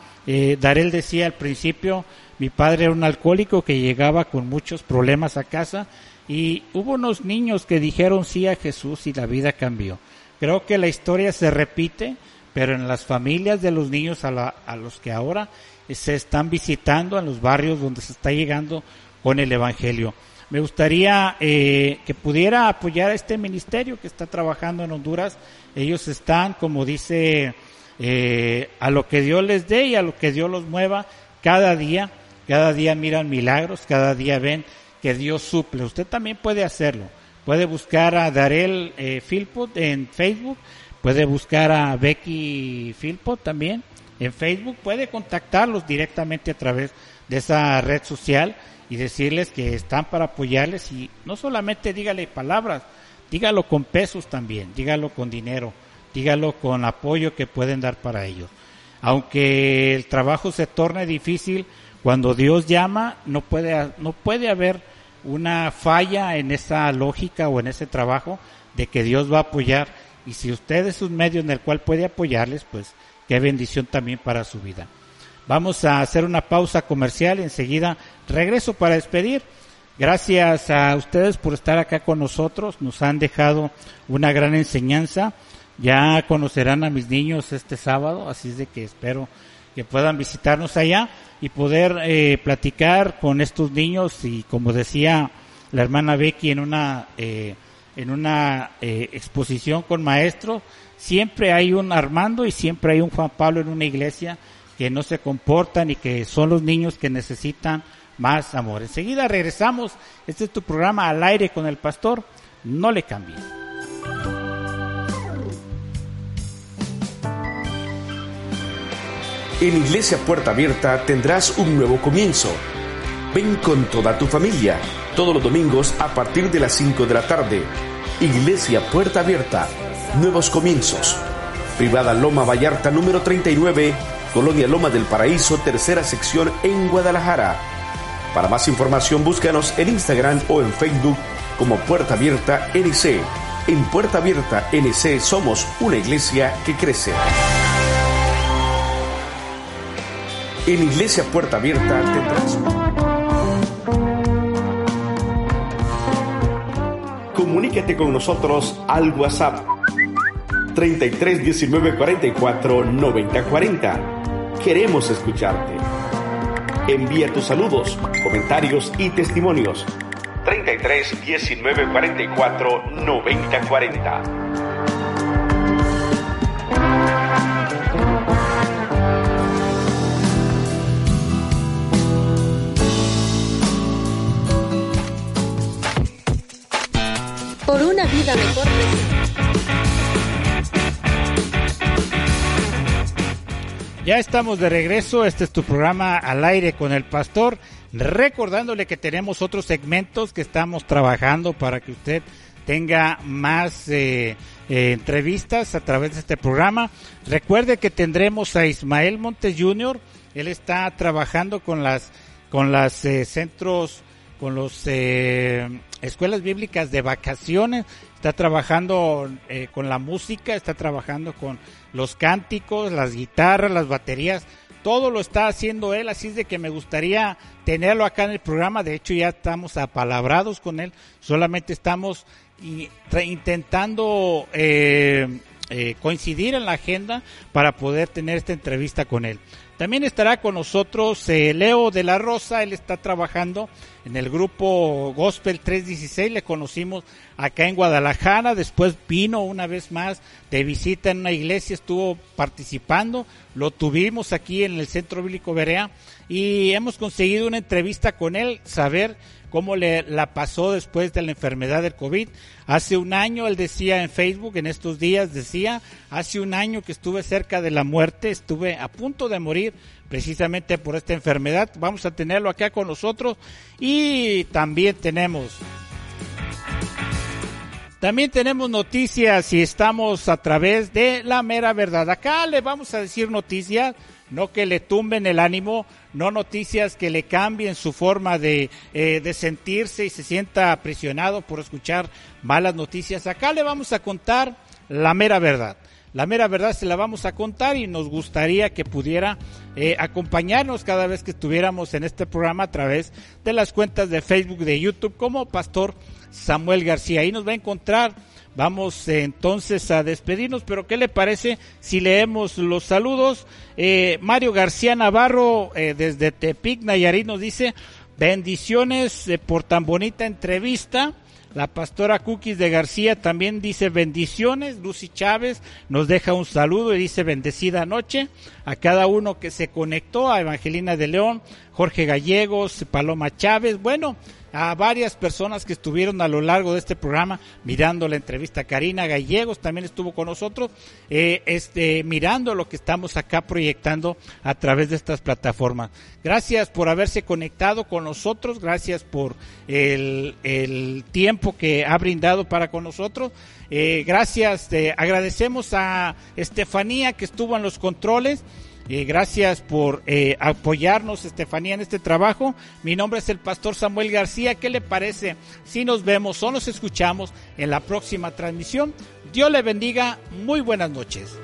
Darel decía al principio, mi padre era un alcohólico que llegaba con muchos problemas a casa y hubo unos niños que dijeron sí a Jesús y la vida cambió. Creo que la historia se repite, pero en las familias de los niños a, a los que ahora se están visitando, en los barrios donde se está llegando con el Evangelio. Me gustaría eh, que pudiera apoyar a este ministerio que está trabajando en Honduras. Ellos están, como dice, eh, a lo que Dios les dé y a lo que Dios los mueva cada día. Cada día miran milagros, cada día ven que Dios suple. Usted también puede hacerlo. Puede buscar a Darel eh, Philpot en Facebook, puede buscar a Becky Philpot también en Facebook, puede contactarlos directamente a través de esa red social y decirles que están para apoyarles y no solamente dígale palabras, dígalo con pesos también, dígalo con dinero, dígalo con apoyo que pueden dar para ellos. Aunque el trabajo se torne difícil, cuando Dios llama, no puede, no puede haber una falla en esa lógica o en ese trabajo de que Dios va a apoyar y si usted es un medio en el cual puede apoyarles, pues qué bendición también para su vida. Vamos a hacer una pausa comercial, enseguida regreso para despedir. Gracias a ustedes por estar acá con nosotros, nos han dejado una gran enseñanza. Ya conocerán a mis niños este sábado, así es de que espero que puedan visitarnos allá y poder eh, platicar con estos niños y como decía la hermana Becky en una eh, en una eh, exposición con maestros, siempre hay un Armando y siempre hay un Juan Pablo en una iglesia que no se comportan y que son los niños que necesitan más amor. Enseguida regresamos. Este es tu programa al aire con el pastor. No le cambies. En Iglesia Puerta Abierta tendrás un nuevo comienzo. Ven con toda tu familia, todos los domingos a partir de las 5 de la tarde. Iglesia Puerta Abierta, nuevos comienzos. Privada Loma Vallarta número 39, Colonia Loma del Paraíso, tercera sección en Guadalajara. Para más información búscanos en Instagram o en Facebook como Puerta Abierta NC. En Puerta Abierta NC somos una iglesia que crece. En Iglesia Puerta Abierta tendrás... Comuníquete con nosotros al WhatsApp 33 19 44 90 40. Queremos escucharte. Envía tus saludos, comentarios y testimonios. 33 19 44 90 40. Por una vida mejor. Ya estamos de regreso, este es tu programa al aire con el pastor, recordándole que tenemos otros segmentos que estamos trabajando para que usted tenga más eh, eh, entrevistas a través de este programa. Recuerde que tendremos a Ismael Montes Jr., él está trabajando con las con las eh, centros con los eh, escuelas bíblicas de vacaciones, está trabajando eh, con la música, está trabajando con los cánticos, las guitarras, las baterías, todo lo está haciendo él, así es de que me gustaría tenerlo acá en el programa, de hecho ya estamos apalabrados con él, solamente estamos intentando eh, eh, coincidir en la agenda para poder tener esta entrevista con él. También estará con nosotros eh, Leo de la Rosa, él está trabajando en el grupo Gospel 316, le conocimos acá en Guadalajara, después vino una vez más de visita en una iglesia, estuvo participando, lo tuvimos aquí en el Centro Bíblico Berea y hemos conseguido una entrevista con él, saber cómo le la pasó después de la enfermedad del COVID. Hace un año, él decía en Facebook, en estos días decía, hace un año que estuve cerca de la muerte, estuve a punto de morir precisamente por esta enfermedad. Vamos a tenerlo acá con nosotros y también tenemos también tenemos noticias y estamos a través de la mera verdad. Acá le vamos a decir noticias, no que le tumben el ánimo, no noticias que le cambien su forma de, eh, de sentirse y se sienta aprisionado por escuchar malas noticias. Acá le vamos a contar la mera verdad. La mera verdad se la vamos a contar y nos gustaría que pudiera eh, acompañarnos cada vez que estuviéramos en este programa a través de las cuentas de Facebook, de YouTube, como Pastor Samuel García. Ahí nos va a encontrar. Vamos eh, entonces a despedirnos, pero ¿qué le parece si leemos los saludos? Eh, Mario García Navarro eh, desde Tepic, Nayarit, nos dice bendiciones eh, por tan bonita entrevista. La pastora Cookies de García también dice bendiciones. Lucy Chávez nos deja un saludo y dice bendecida noche a cada uno que se conectó, a Evangelina de León, Jorge Gallegos, Paloma Chávez, bueno, a varias personas que estuvieron a lo largo de este programa mirando la entrevista. Karina Gallegos también estuvo con nosotros, eh, este, mirando lo que estamos acá proyectando a través de estas plataformas. Gracias por haberse conectado con nosotros, gracias por el, el tiempo que ha brindado para con nosotros. Eh, gracias, eh, agradecemos a Estefanía que estuvo en los controles. Eh, gracias por eh, apoyarnos, Estefanía, en este trabajo. Mi nombre es el pastor Samuel García. ¿Qué le parece si nos vemos o nos escuchamos en la próxima transmisión? Dios le bendiga. Muy buenas noches.